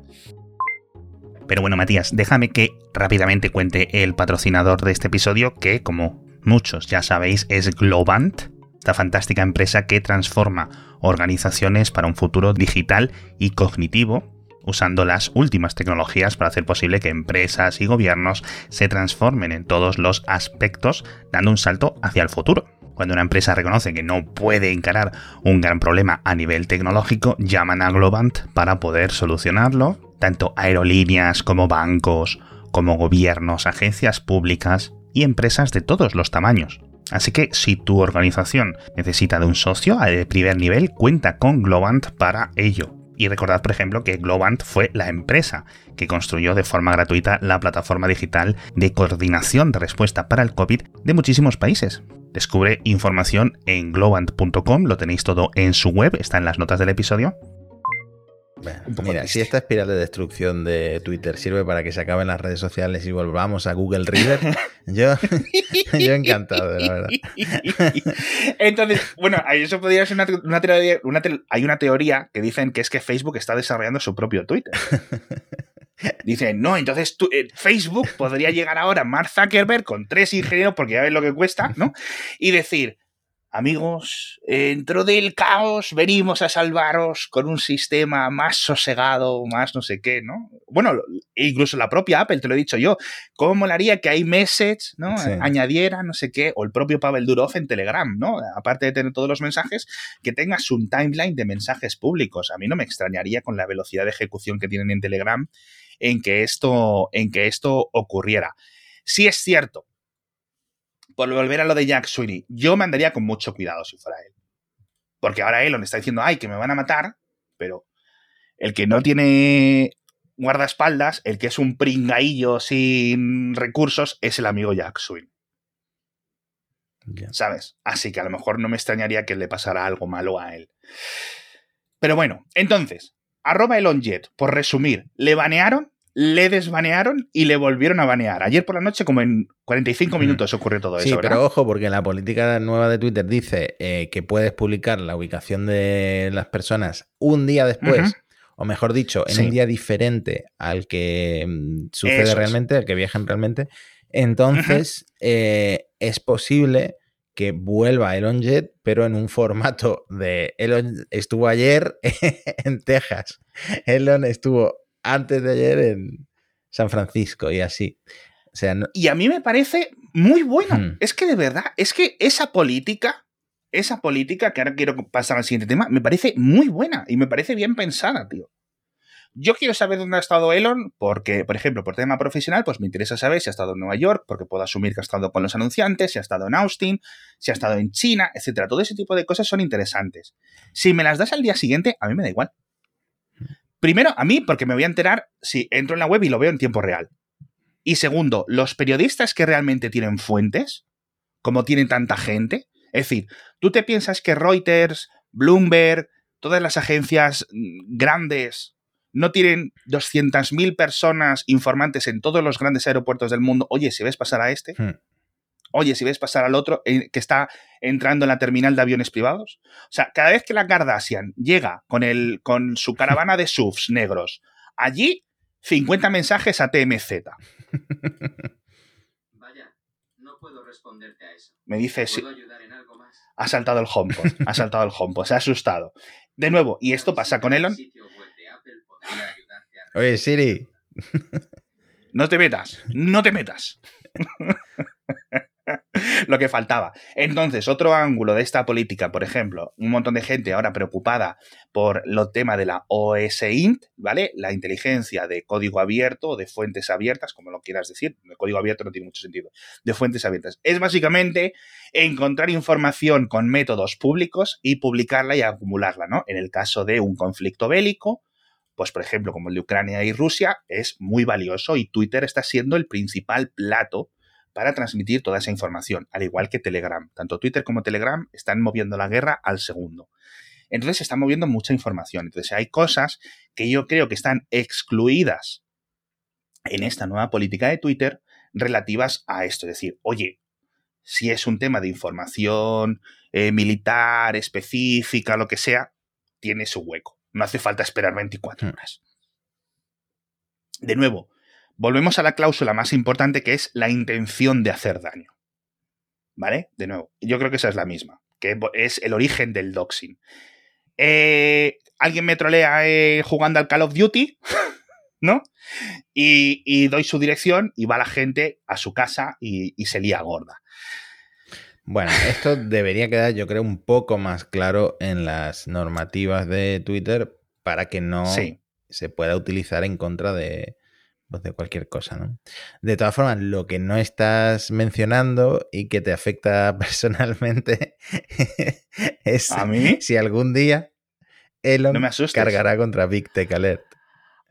Pero bueno, Matías, déjame que rápidamente cuente el patrocinador de este episodio, que como muchos ya sabéis, es Globant, esta fantástica empresa que transforma organizaciones para un futuro digital y cognitivo, usando las últimas tecnologías para hacer posible que empresas y gobiernos se transformen en todos los aspectos, dando un salto hacia el futuro. Cuando una empresa reconoce que no puede encarar un gran problema a nivel tecnológico, llaman a Globant para poder solucionarlo, tanto aerolíneas como bancos, como gobiernos, agencias públicas, y empresas de todos los tamaños. Así que si tu organización necesita de un socio de primer nivel, cuenta con Globant para ello. Y recordad, por ejemplo, que Globant fue la empresa que construyó de forma gratuita la plataforma digital de coordinación de respuesta para el COVID de muchísimos países. Descubre información en globant.com, lo tenéis todo en su web, está en las notas del episodio. Mira, si esta espiral de destrucción de Twitter sirve para que se acaben las redes sociales y volvamos a Google Reader, yo, yo encantado, la verdad. Entonces, bueno, eso podría ser una, teoría, hay una teoría que dicen que es que Facebook está desarrollando su propio Twitter. Dicen, no, entonces eh, Facebook podría llegar ahora Mark Zuckerberg con tres ingenieros, porque ya ves lo que cuesta, ¿no? Y decir, amigos, dentro del caos venimos a salvaros con un sistema más sosegado, más no sé qué, ¿no? Bueno, incluso la propia Apple, te lo he dicho yo, ¿cómo molaría que iMessage, ¿no? Añadiera, no sé qué, o el propio Pavel Durov en Telegram, ¿no? Aparte de tener todos los mensajes, que tengas un timeline de mensajes públicos. A mí no me extrañaría con la velocidad de ejecución que tienen en Telegram en que esto, en que esto ocurriera. Sí es cierto volver a lo de Jack Sweeney, yo me andaría con mucho cuidado si fuera él. Porque ahora Elon está diciendo, ay, que me van a matar, pero el que no tiene guardaespaldas, el que es un pringaillo sin recursos, es el amigo Jack Sweeney. ¿Sabes? Así que a lo mejor no me extrañaría que le pasara algo malo a él. Pero bueno, entonces, arroba ElonJet, por resumir, le banearon le desbanearon y le volvieron a banear. Ayer por la noche, como en 45 minutos, ocurrió todo eso. Sí, pero ojo, porque la política nueva de Twitter dice eh, que puedes publicar la ubicación de las personas un día después. O mejor dicho, en un día diferente al que mm, sucede realmente, al que viajan realmente. Entonces, eh, es posible que vuelva Elon Jet, pero en un formato de Elon estuvo ayer en Texas. Elon estuvo antes de ayer en San Francisco y así. O sea, Y a mí me parece muy bueno. Hmm. Es que de verdad, es que esa política, esa política, que ahora quiero pasar al siguiente tema, me parece muy buena y me parece bien pensada, tío. Yo quiero saber dónde ha estado Elon, porque, por ejemplo, por tema profesional, pues me interesa saber si ha estado en Nueva York, porque puedo asumir que ha estado con los anunciantes, si ha estado en Austin, si ha estado en China, etcétera. Todo ese tipo de cosas son interesantes. Si me las das al día siguiente, a mí me da igual. Primero, a mí, porque me voy a enterar si entro en la web y lo veo en tiempo real. Y segundo, los periodistas que realmente tienen fuentes, como tienen tanta gente, es decir, tú te piensas que Reuters, Bloomberg, todas las agencias mm, grandes no tienen 200.000 personas informantes en todos los grandes aeropuertos del mundo. Oye, si ves pasar a este, hmm. Oye, si ves pasar al otro eh, que está entrando en la terminal de aviones privados. O sea, cada vez que la Kardashian llega con, el, con su caravana de SUVs negros, allí 50 mensajes a TMZ. Vaya, no puedo responderte a eso. Me dice, sí. Ha saltado el HomePod, ha saltado el HomePod, se ha asustado. De nuevo, y esto pasa con Elon. Oye, Siri. No te metas, no te metas. lo que faltaba. Entonces, otro ángulo de esta política, por ejemplo, un montón de gente ahora preocupada por lo tema de la OSINT, ¿vale? La inteligencia de código abierto o de fuentes abiertas, como lo quieras decir. El código abierto no tiene mucho sentido. De fuentes abiertas. Es básicamente encontrar información con métodos públicos y publicarla y acumularla, ¿no? En el caso de un conflicto bélico, pues por ejemplo, como el de Ucrania y Rusia, es muy valioso y Twitter está siendo el principal plato para transmitir toda esa información, al igual que Telegram. Tanto Twitter como Telegram están moviendo la guerra al segundo. Entonces se está moviendo mucha información. Entonces hay cosas que yo creo que están excluidas en esta nueva política de Twitter relativas a esto. Es decir, oye, si es un tema de información eh, militar, específica, lo que sea, tiene su hueco. No hace falta esperar 24 hmm. horas. De nuevo, volvemos a la cláusula más importante que es la intención de hacer daño. ¿Vale? De nuevo, yo creo que esa es la misma, que es el origen del doxing. Eh, alguien me trolea eh, jugando al Call of Duty, ¿no? Y, doy su dirección y va la gente a su casa y, se lía gorda. Bueno, esto debería quedar, yo creo, un poco más claro en las normativas de Twitter para que no se pueda utilizar en contra de, pues, de cualquier cosa, ¿no? De todas formas, lo que no estás mencionando y que te afecta personalmente es si algún día Elon cargará contra Big Tech Alert.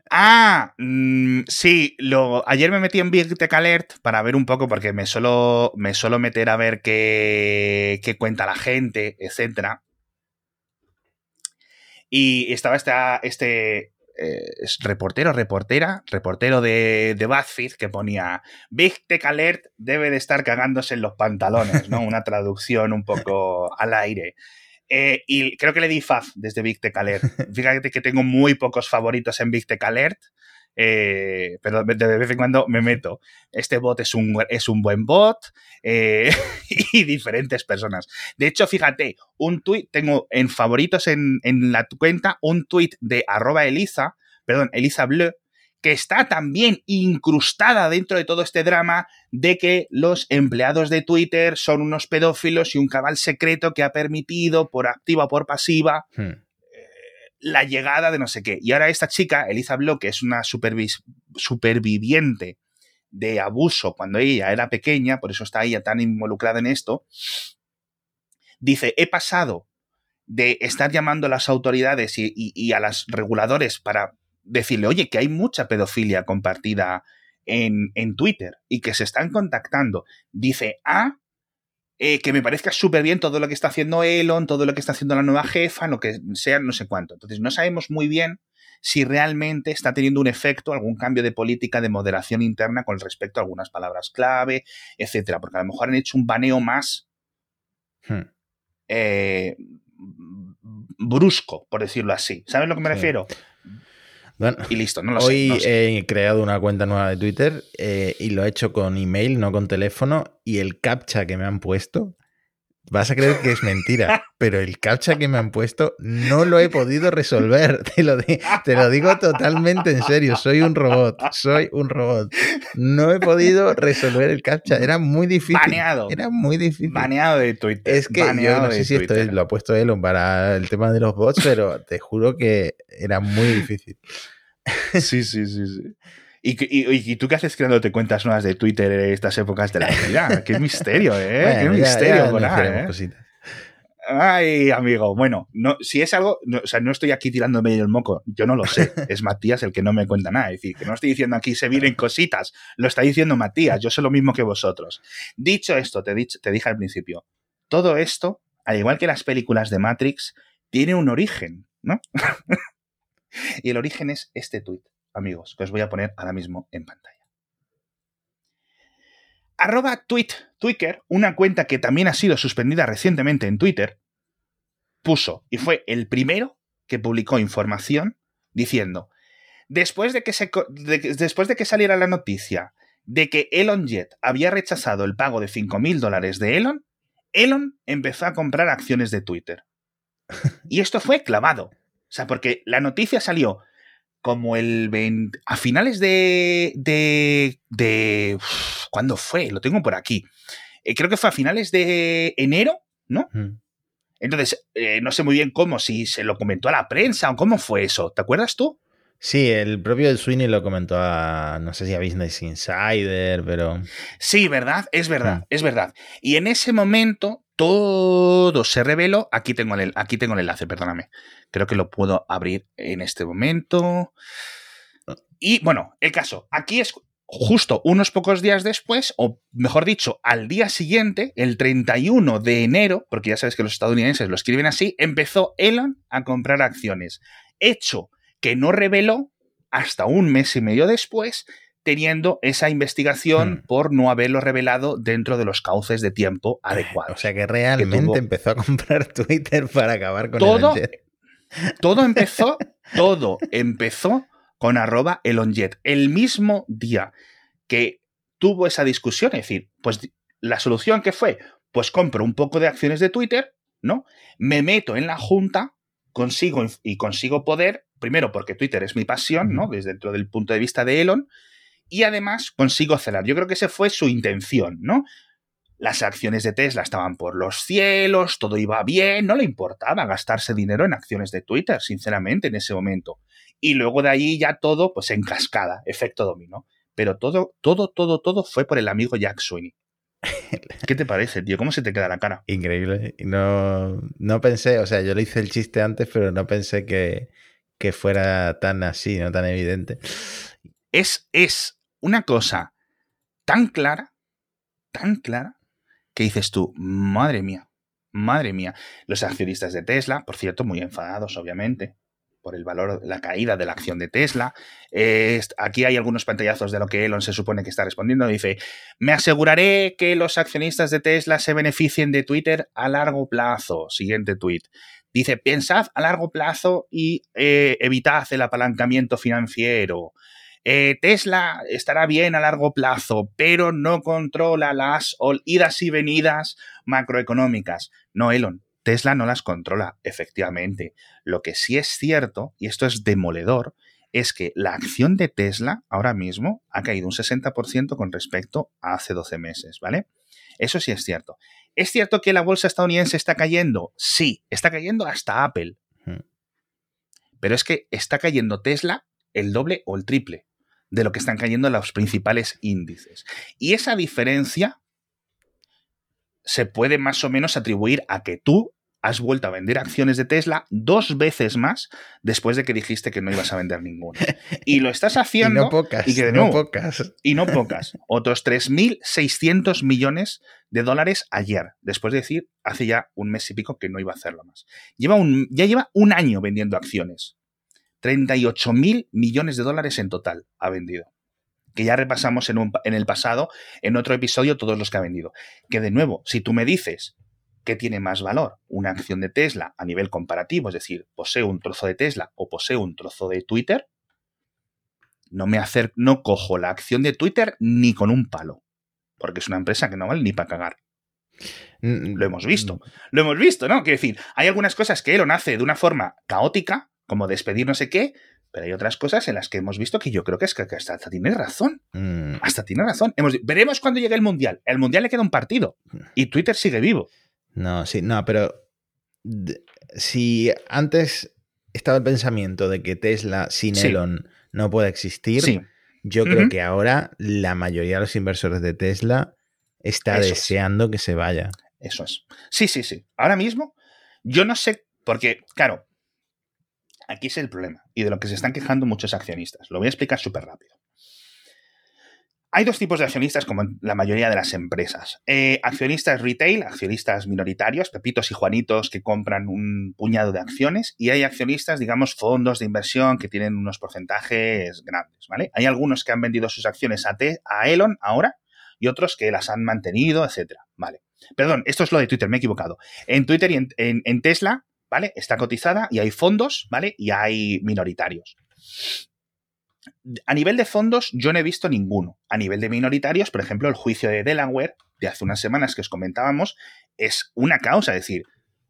Ah, mm, sí, lo, ayer me metí en Big Tech Alert para ver un poco, porque me suelo, me suelo meter a ver qué, qué cuenta la gente, etc. Y estaba esta, este, eh, reportero, reportera, reportero de, de BuzzFeed que ponía Big Tech Alert debe de estar cagándose en los pantalones, ¿no? Una traducción un poco al aire. Eh, y creo que le di faz desde Big Tech Alert. Fíjate que tengo muy pocos favoritos en Big Tech Alert. Eh, pero de vez en cuando me meto. Este bot es un, es un buen bot eh, y diferentes personas. De hecho, fíjate, un tweet, tengo en favoritos en, en la cuenta un tweet de arroba Elisa, perdón, Elisa Bleu, que está también incrustada dentro de todo este drama de que los empleados de Twitter son unos pedófilos y un cabal secreto que ha permitido, por activa o por pasiva, hmm. La llegada de no sé qué. Y ahora esta chica, Elisa Block, que es una superviviente de abuso cuando ella era pequeña, por eso está ella tan involucrada en esto, dice, he pasado de estar llamando a las autoridades y, y a los reguladores para decirle, oye, que hay mucha pedofilia compartida en, en Twitter y que se están contactando. Dice, ah, eh, que me parezca súper bien todo lo que está haciendo Elon, todo lo que está haciendo la nueva jefa, lo que sea, no sé cuánto. Entonces, no sabemos muy bien si realmente está teniendo un efecto, algún cambio de política de moderación interna con respecto a algunas palabras clave, etcétera. Porque a lo mejor han hecho un baneo más hmm. eh, brusco, por decirlo así. ¿Sabes a lo que me refiero? Y listo, no lo hoy he creado una cuenta nueva de Twitter eh, y lo he hecho con email, no con teléfono. Y el captcha que me han puesto, vas a creer que es mentira, pero el captcha que me han puesto no lo he podido resolver. Te lo, te lo digo totalmente en serio. Soy un robot, soy un robot. No he podido resolver el captcha. Era muy difícil. Baneado. Era muy difícil. Baneado de Twitter. Es que yo no sé si esto lo ha puesto Elon para el tema de los bots, pero te juro que era muy difícil. Sí, sí, sí, sí. ¿Y, tú qué haces creándote cuentas nuevas de Twitter en estas épocas de la vida? ¡Qué misterio, eh! ¡Qué misterio! ¿eh? Ay, amigo, bueno, no, si es algo, o sea, no estoy aquí tirándome el moco, yo no lo sé, es Matías el que no me cuenta nada, es decir, que no estoy diciendo aquí se vienen cositas, lo está diciendo Matías, yo sé lo mismo que vosotros. Dicho esto, te, te dije al principio, todo esto, al igual que las películas de Matrix, tiene un origen, ¿no? y el origen es este tuit, amigos, que os voy a poner ahora mismo en pantalla. Arroba tweet, Twitter, una cuenta que también ha sido suspendida recientemente en Twitter, puso y fue el primero que publicó información diciendo, después de que, se, después de que saliera la noticia de que Elon Jet había rechazado el pago de 5.000 dólares de Elon, Elon empezó a comprar acciones de Twitter. Y esto fue clavado. O sea, porque la noticia salió como el 20, a finales de... de, de ¿Cuándo fue? Lo tengo por aquí. Eh, creo que fue a finales de enero, ¿no? Entonces, eh, no sé muy bien cómo, si se lo comentó a la prensa o cómo fue eso. ¿Te acuerdas tú? Sí, el propio del Sweeney lo comentó a, no sé si a Business Insider, pero... Sí, ¿verdad? Es verdad, es verdad. Y en ese momento todo se reveló. Aquí tengo, el, aquí tengo el enlace, perdóname. Creo que lo puedo abrir en este momento. Y bueno, el caso. Aquí es justo unos pocos días después, o mejor dicho, al día siguiente, el 31 de enero, porque ya sabes que los estadounidenses lo escriben así, empezó Elon a comprar acciones. Hecho que no reveló hasta un mes y medio después teniendo esa investigación hmm. por no haberlo revelado dentro de los cauces de tiempo adecuados. O sea que realmente empezó a comprar Twitter para acabar con todo, Todo empezó, todo empezó con arroba elonjet. El mismo día que tuvo esa discusión, es decir, pues la solución que fue, pues compro un poco de acciones de Twitter, ¿no? Me meto en la junta, consigo y consigo poder, primero porque Twitter es mi pasión, ¿no? Desde dentro del punto de vista de Elon, y además consigo celar. Yo creo que esa fue su intención, ¿no? Las acciones de Tesla estaban por los cielos, todo iba bien, no le importaba gastarse dinero en acciones de Twitter, sinceramente, en ese momento. Y luego de ahí ya todo, pues en cascada, efecto dominó. Pero todo, todo, todo, todo fue por el amigo Jack Sweeney. ¿Qué te parece, tío? ¿Cómo se te queda la cara? Increíble. No, no pensé, o sea, yo le hice el chiste antes, pero no pensé que, que fuera tan así, no tan evidente. Es, es una cosa tan clara, tan clara, que dices tú, madre mía, madre mía. Los accionistas de Tesla, por cierto, muy enfadados, obviamente, por el valor, la caída de la acción de Tesla. Aquí hay algunos pantallazos de lo que Elon se supone que está respondiendo. Dice, me aseguraré que los accionistas de Tesla se beneficien de Twitter a largo plazo. Siguiente tweet. Dice, pensad a largo plazo y eh, evitad el apalancamiento financiero. Eh, Tesla estará bien a largo plazo, pero no controla las idas y venidas macroeconómicas. No, Elon, Tesla no las controla, efectivamente. Lo que sí es cierto, y esto es demoledor, es que la acción de Tesla ahora mismo ha caído un 60% con respecto a hace 12 meses, ¿vale? Eso sí es cierto. ¿Es cierto que la bolsa estadounidense está cayendo? Sí, está cayendo hasta Apple. Pero es que está cayendo Tesla el doble o el triple de lo que están cayendo los principales índices. Y esa diferencia se puede más o menos atribuir a que tú has vuelto a vender acciones de Tesla dos veces más después de que dijiste que no ibas a vender ninguna. Y lo estás haciendo. y no pocas. Y que no pocas. Y no pocas. Otros 3.600 millones de dólares ayer, después de decir hace ya un mes y pico que no iba a hacerlo más. Lleva un, ya lleva un año vendiendo acciones. 38.000 millones de dólares en total ha vendido que ya repasamos en, un, en, el pasado, en otro episodio, todos los que ha vendido. Que de nuevo, si tú me dices ¿Qué tiene más valor? Una acción de Tesla a nivel comparativo, es decir, poseo un trozo de Tesla o poseo un trozo de Twitter. No me hacer, no cojo la acción de Twitter ni con un palo, porque es una empresa que no vale ni para cagar. Mm, Lo hemos visto. Mm. Lo hemos visto, ¿no? Quiero decir, hay algunas cosas que Elon hace de una forma caótica, como despedir no sé qué, pero hay otras cosas en las que hemos visto que yo creo que es que hasta, tiene razón. Mm. Hasta tiene razón. veremos cuando llegue el Mundial. El Mundial le queda un partido y Twitter sigue vivo. No, sí, no, pero si antes estaba el pensamiento de que Tesla sin Elon no puede existir, yo creo que ahora la mayoría de los inversores de Tesla está deseando que se vaya. Eso es. Sí, sí, sí. Ahora mismo, yo no sé, porque, claro, aquí es el problema y de lo que se están quejando muchos accionistas. Lo voy a explicar súper rápido. Hay dos tipos de accionistas, como en la mayoría de las empresas. Eh, accionistas retail, accionistas minoritarios, pepitos y juanitos que compran un puñado de acciones, y hay accionistas, digamos, fondos de inversión que tienen unos porcentajes grandes, ¿vale? Hay algunos que han vendido sus acciones a, a Elon ahora y otros que las han mantenido, etcétera, ¿vale? Perdón, esto es lo de Twitter, me he equivocado. En Twitter y en Tesla, ¿vale? Está cotizada y hay fondos, ¿vale? Y hay minoritarios. A nivel de fondos, yo no he visto ninguno. A nivel de minoritarios, por ejemplo, el juicio de Delaware de hace unas semanas que os comentábamos es una causa. Es decir,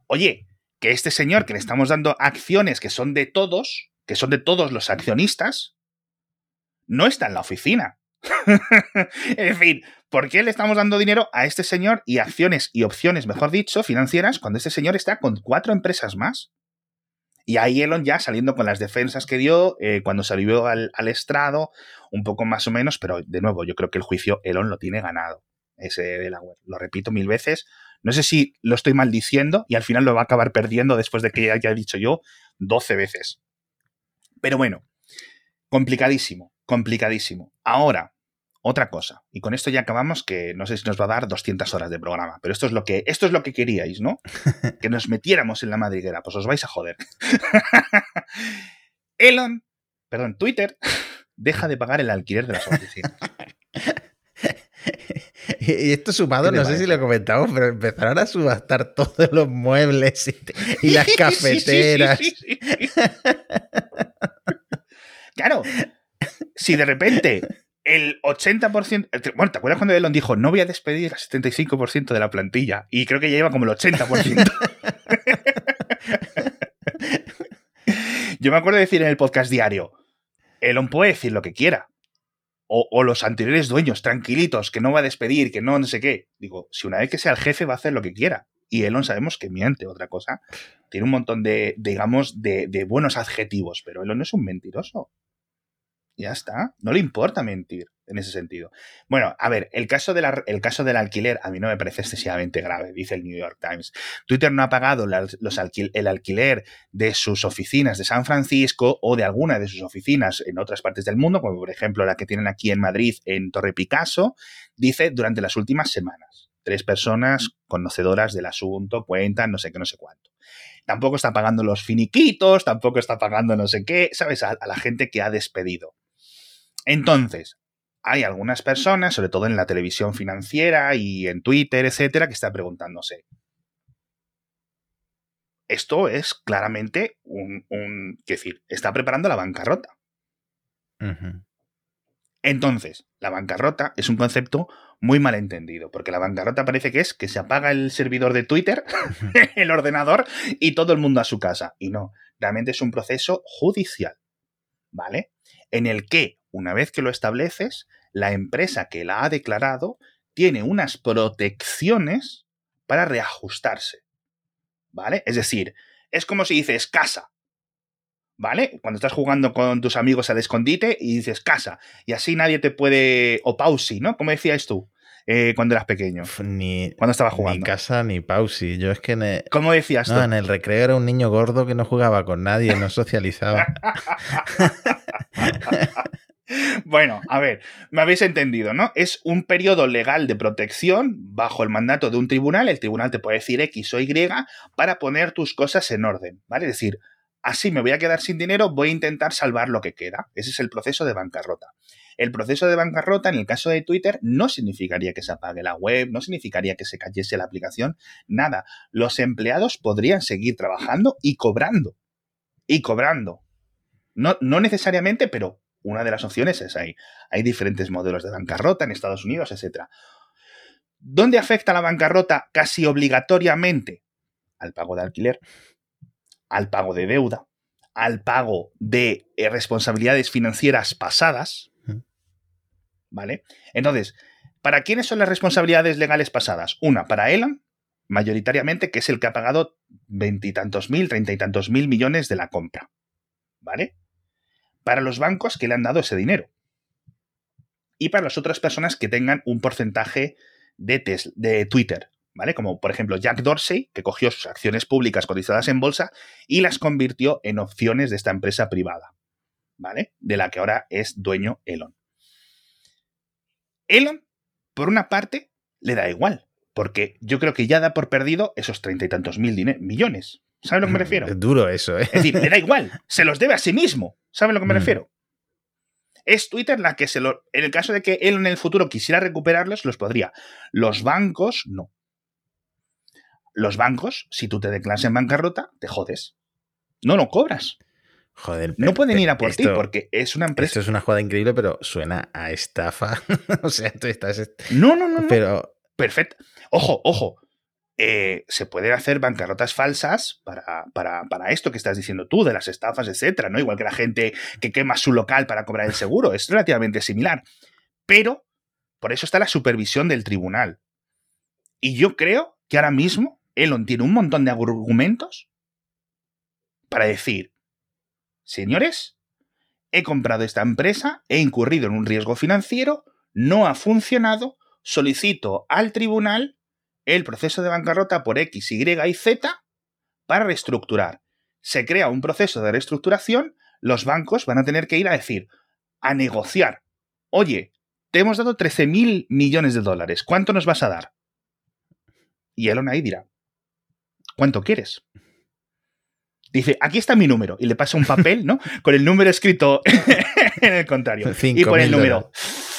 oye, que este señor que le estamos dando acciones que son de todos, que son de todos los accionistas, no está en la oficina. es decir, ¿por qué le estamos dando dinero a este señor y acciones y opciones, mejor dicho, financieras, cuando este señor está con cuatro empresas más? Y ahí Elon ya saliendo con las defensas que dio eh, cuando salió al, al, estrado, un poco más o menos, pero de nuevo, yo creo que el juicio Elon lo tiene ganado, ese de la web. Lo repito mil veces. No sé si lo estoy maldiciendo y al final lo va a acabar perdiendo después de que ya haya dicho yo 12 veces. Pero bueno, complicadísimo, complicadísimo. Ahora, otra cosa, y con esto ya acabamos, que no sé si nos va a dar 200 horas de programa, pero esto es lo que, esto es lo que queríais, ¿no? que nos metiéramos en la madriguera, pues os vais a joder. Elon, perdón, Twitter, deja de pagar el alquiler de las oficinas. Y esto sumado, no sé si lo comentamos, pero empezaron a subastar todos los muebles y, las cafeteras. claro, si de repente el 80%. Bueno, ¿te acuerdas cuando Elon dijo no voy a despedir al 75% de la plantilla? Y creo que ya lleva como el 80%. Yo me acuerdo de decir en el podcast diario: Elon puede decir lo que quiera. O, los anteriores dueños, tranquilitos, que no va a despedir, que no, no sé qué. Digo, si una vez que sea el jefe va a hacer lo que quiera. Y Elon sabemos que miente, otra cosa. Tiene un montón de, digamos, de, de buenos adjetivos, pero Elon no es un mentiroso. Ya está. No le importa mentir en ese sentido. Bueno, a ver, el caso, el caso del alquiler a mí no me parece excesivamente grave, dice el New York Times. Twitter no ha pagado los el alquiler de sus oficinas de San Francisco o de alguna de sus oficinas en otras partes del mundo, como por ejemplo la que tienen aquí en Madrid, en Torre Picasso, dice durante las últimas semanas. Tres personas conocedoras del asunto, cuentan, no sé qué, no sé cuánto. Tampoco está pagando los finiquitos, tampoco está pagando no sé qué, ¿sabes? A, a la gente que ha despedido. Entonces, hay algunas personas, sobre todo en la televisión financiera y en Twitter, etcétera, que están preguntándose. Esto es claramente un, un decir, está preparando la bancarrota. Entonces, la bancarrota es un concepto muy mal entendido, porque la bancarrota parece que es que se apaga el servidor de Twitter, el ordenador, y todo el mundo a su casa. Y no, realmente es un proceso judicial, ¿vale? En el que, una vez que lo estableces, la empresa que la ha declarado tiene unas protecciones para reajustarse, ¿vale? Es decir, es como si dices casa, ¿vale? Cuando estás jugando con tus amigos al escondite y dices casa, y así nadie te puede. O pausi, ¿no? Como decías tú eh, cuando eras pequeño, Ni, cuando estabas ni jugando. casa ni pausi. Yo es que en el, ¿Cómo decías tú? no, en el recreo era un niño gordo que no jugaba con nadie, no socializaba. Bueno, a ver, me habéis entendido, ¿no? Es un periodo legal de protección bajo el mandato de un tribunal. El tribunal te puede decir X o Y para poner tus cosas en orden, ¿vale? Es decir, así me voy a quedar sin dinero, voy a intentar salvar lo que queda. Ese es el proceso de bancarrota. El proceso de bancarrota, en el caso de Twitter, no significaría que se apague la web, no significaría que se cayese la aplicación, nada. Los empleados podrían seguir trabajando y cobrando. Y cobrando. No, no necesariamente, pero una de las opciones es ahí. Hay diferentes modelos de bancarrota en Estados Unidos, etc. ¿Dónde afecta la bancarrota casi obligatoriamente? Al pago de alquiler, al pago de deuda, al pago de eh, responsabilidades financieras pasadas. ¿Vale? Entonces, ¿para quiénes son las responsabilidades legales pasadas? Una, para Elon, mayoritariamente, que es el que ha pagado veintitantos mil, treinta y tantos mil millones de la compra. ¿Vale? Para los bancos que le han dado ese dinero. Y para las otras personas que tengan un porcentaje de, Tesla- de Twitter, ¿vale? Como por ejemplo Jack Dorsey, que cogió sus acciones públicas cotizadas en bolsa y las convirtió en opciones de esta empresa privada, ¿vale? De la que ahora es dueño Elon. Elon, por una parte, le da igual, porque yo creo que ya da por perdido esos treinta y tantos mil millones. ¿Sabes a lo que me refiero? Es duro eso, ¿eh? Es decir, le da igual, se los debe a sí mismo. ¿Saben a lo que me Mm. refiero? Es Twitter la que se lo. En el caso de que él en el futuro quisiera recuperarlos, los podría. Los bancos, no. Los bancos, si tú te declaras en bancarrota, te jodes. No lo cobras. Joder. No pueden ir a por ti porque es una empresa. Esto es una jugada increíble, pero suena a estafa. o sea, tú estás. est- No, no, no, no. Pero Perfecto. Ojo, ojo. Eh, se pueden hacer bancarrotas falsas para, para, para esto que estás diciendo tú, de las estafas, etcétera, ¿no? Igual que la gente que quema su local para cobrar el seguro. Es relativamente similar. Pero, por eso está la supervisión del tribunal. Y yo creo que ahora mismo Elon tiene un montón de argumentos para decir, señores, he comprado esta empresa, he incurrido en un riesgo financiero, no ha funcionado, solicito al tribunal el proceso de bancarrota por X, Y y Z para reestructurar. Se crea un proceso de reestructuración, los bancos van a tener que ir a decir, a negociar. Oye, te hemos dado 13 mil millones de dólares, ¿cuánto nos vas a dar? Y Elon ahí dirá, ¿cuánto quieres? Dice, aquí está mi número. Y le pasa un papel, ¿no? Con el número escrito en el contrario. Y pone el número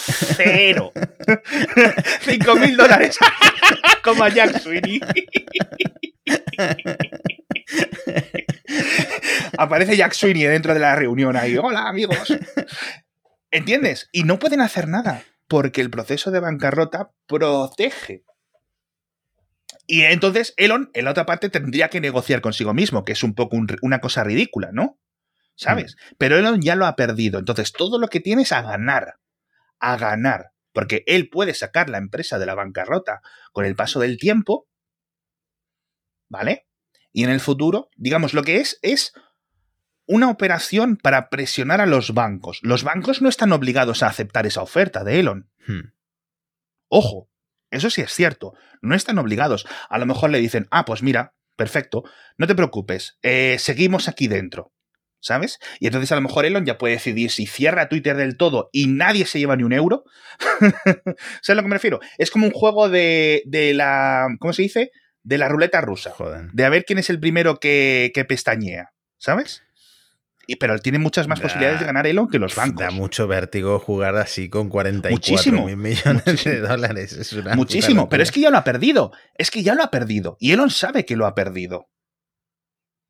cero. Cinco mil dólares. Como a Jack Sweeney. Aparece Jack Sweeney dentro de la reunión ahí. Hola, amigos. ¿Entiendes? Y no pueden hacer nada porque el proceso de bancarrota protege. Y entonces Elon, en la otra parte, tendría que negociar consigo mismo, que es un poco un- una cosa ridícula, ¿no? ¿Sabes? Pero Elon ya lo ha perdido. Entonces todo lo que tiene es a ganar. A ganar. Porque él puede sacar la empresa de la bancarrota con el paso del tiempo. ¿Vale? Y en el futuro, digamos, lo que es es una operación para presionar a los bancos. Los bancos no están obligados a aceptar esa oferta de Elon. hmm, Ojo, eso sí es cierto, no están obligados. A lo mejor le dicen, ah, pues mira, perfecto, no te preocupes, eh, seguimos aquí dentro. ¿Sabes? Y entonces a lo mejor Elon ya puede decidir si cierra Twitter del todo y nadie se lleva ni un euro. ¿Sabes a lo que me refiero? Es como un juego de, de la. ¿Cómo se dice? De la ruleta rusa. Joder. De a ver quién es el primero que, que pestañea. ¿Sabes? Y, pero tiene muchas más Da- posibilidades de ganar Elon que los bancos. Da mucho vértigo jugar así con 44 Muchísimo. mil millones de dólares. Es una puta Muchísimo, pero es que ya lo ha perdido. Es que ya lo ha perdido. Y Elon sabe que lo ha perdido.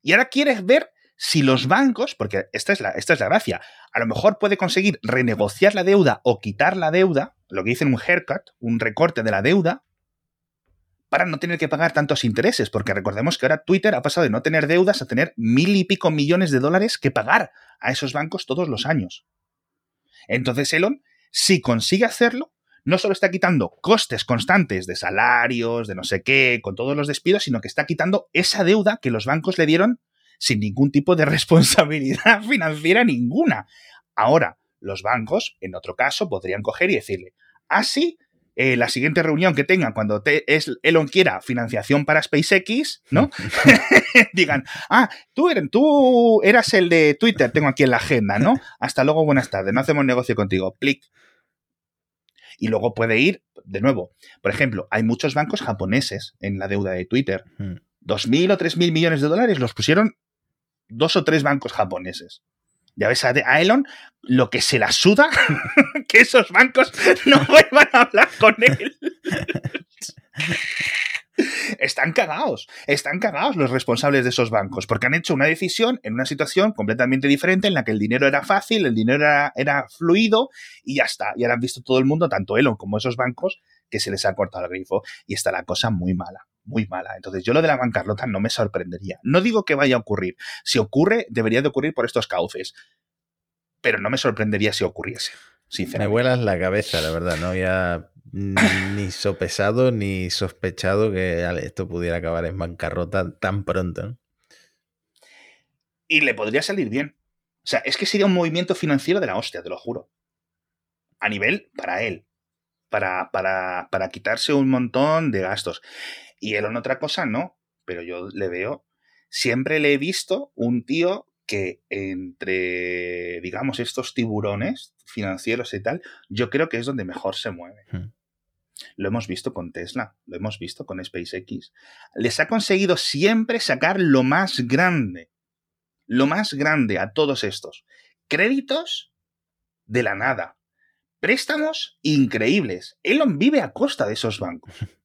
Y ahora quieres ver si los bancos, porque esta es, la, esta es la gracia, a lo mejor puede conseguir renegociar la deuda o quitar la deuda, lo que dicen un haircut, un recorte de la deuda, para no tener que pagar tantos intereses, porque recordemos que ahora Twitter ha pasado de no tener deudas a tener mil y pico millones de dólares que pagar a esos bancos todos los años. Entonces Elon, si consigue hacerlo, no solo está quitando costes constantes de salarios, de no sé qué, con todos los despidos, sino que está quitando esa deuda que los bancos le dieron sin ningún tipo de responsabilidad financiera ninguna. Ahora, los bancos, en otro caso, podrían coger y decirle, así, eh, la siguiente reunión que tengan cuando te, es, Elon quiera financiación para SpaceX, ¿no? Digan, ah, tú, eres, tú eras el de Twitter, tengo aquí en la agenda, ¿no? Hasta luego, buenas tardes, no hacemos negocio contigo. Plic. Y luego puede ir, de nuevo, por ejemplo, hay muchos bancos japoneses en la deuda de Twitter. Hmm. Dos mil o tres mil millones de dólares los pusieron dos o tres bancos japoneses. Ya ves a Elon lo que se la suda que esos bancos no vuelvan a hablar con él. Están cagados, están cagados los responsables de esos bancos, porque han hecho una decisión en una situación completamente diferente en la que el dinero era fácil, el dinero era, era fluido y ya está. Y ahora han visto todo el mundo, tanto Elon como esos bancos, que se les ha cortado el grifo y está la cosa muy mala, muy mala. Entonces yo lo de la bancarrota no me sorprendería. No digo que vaya a ocurrir. Si ocurre, debería de ocurrir por estos cauces. Pero no me sorprendería si ocurriese, Me sinceramente. vuelas la cabeza, la verdad. No había ni sopesado ni sospechado que esto pudiera acabar en bancarrota tan pronto. ¿no? Y le podría salir bien. O sea, es que sería un movimiento financiero de la hostia, te lo juro. A nivel para él. Para, para, para quitarse un montón de gastos. Y él en otra cosa no. Pero yo le veo. Siempre le he visto un tío que entre, digamos, estos tiburones financieros y tal, yo creo que es donde mejor se mueve. Hmm. Lo hemos visto con Tesla, lo hemos visto con SpaceX. Les ha conseguido siempre sacar lo más grande, lo más grande a todos estos. Créditos de la nada. Préstamos increíbles. Elon vive a costa de esos bancos.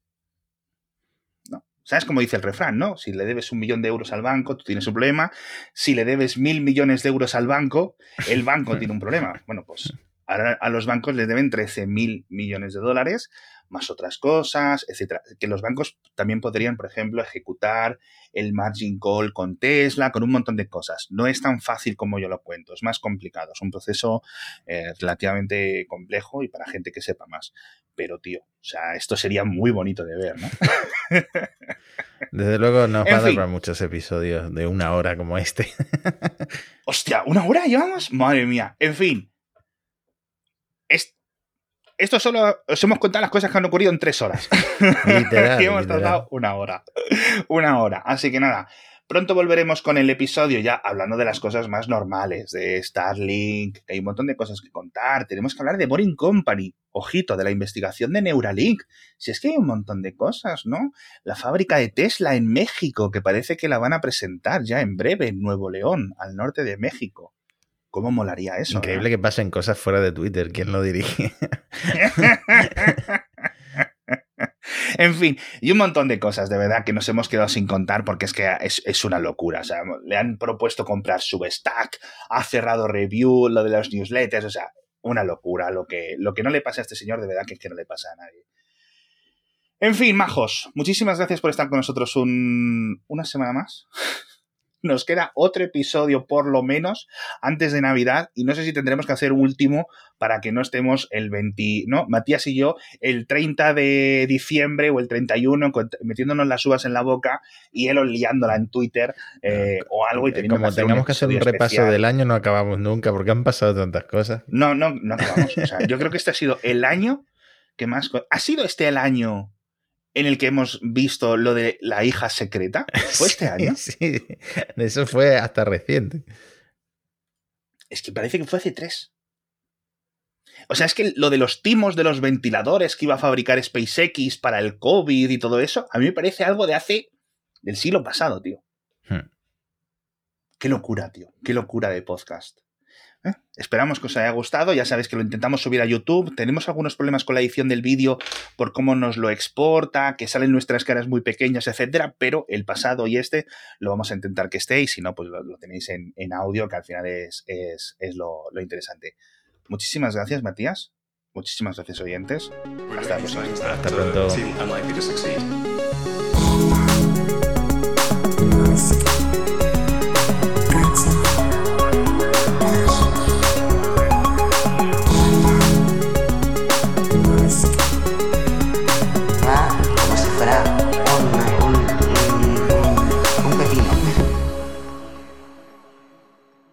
¿Sabes cómo dice el refrán, no? Si le debes un millón de euros al banco, tú tienes un problema. Si le debes mil millones de euros al banco, el banco tiene un problema. Bueno, pues ahora a los bancos les deben 13 mil millones de dólares, más otras cosas, etcétera. Que los bancos también podrían, por ejemplo, ejecutar el margin call con Tesla, con un montón de cosas. No es tan fácil como yo lo cuento, es más complicado, es un proceso eh, relativamente complejo y para gente que sepa más. Pero, tío, o sea, esto sería muy bonito de ver, ¿no? Desde luego nos En va a dar muchos episodios de una hora como este. Hostia, ¿una hora llevamos? Madre mía. En fin. Es- Esto solo os hemos contado las cosas que han ocurrido en tres horas. Literal, y hemos literal. tardado una hora. Una hora. Así que nada. Pronto volveremos con el episodio ya hablando de las cosas más normales, de Starlink, que hay un montón de cosas que contar. Tenemos que hablar de Boring Company, ojito, de la investigación de Neuralink. Si es que hay un montón de cosas, ¿no? La fábrica de Tesla en México, que parece que la van a presentar ya en breve en Nuevo León, al norte de México. ¿Cómo molaría eso? Increíble que pasen cosas fuera de Twitter. ¿Quién lo dirige? en fin, y un montón de cosas, de verdad, que nos hemos quedado sin contar porque es que es, una locura. O sea, le han propuesto comprar Substack, ha cerrado review, lo de los newsletters, o sea, una locura. Lo que, lo que no le pasa a este señor, de verdad, que es que no le pasa a nadie. En fin, majos, muchísimas gracias por estar con nosotros un- una semana más. Nos queda otro episodio por lo menos antes de Navidad y no sé si tendremos que hacer último para que no estemos el 20, ¿no? Matías y yo el 30 de diciembre o el 31 con- metiéndonos las uvas en la boca y él liándola en Twitter eh, o algo y teniendo Como hacer tengamos que hacer un repaso especial. del año, no acabamos nunca porque han pasado tantas cosas. No, no, no acabamos. O sea, yo creo que este ha sido el año que más... ¿Ha sido este el año en el que hemos visto lo de la hija secreta? ¿Fue este año? Sí, eso fue hasta reciente. Es que parece que fue hace tres. O sea, es que lo de los timos de los ventiladores que iba a fabricar SpaceX para el COVID y todo eso, a mí me parece algo de hace. del siglo pasado, tío. Hmm. Qué locura, tío. Qué locura de podcast. Esperamos que os haya gustado. Ya sabéis que lo intentamos subir a YouTube. Tenemos algunos problemas con la edición del vídeo por cómo nos lo exporta, que salen nuestras caras muy pequeñas, etcétera. Pero el pasado y este lo vamos a intentar que esté. Y si no, pues lo, tenéis en, audio, que al final es, es, lo, interesante. Muchísimas gracias, Matías. Muchísimas gracias, oyentes. Hasta, Hasta pronto.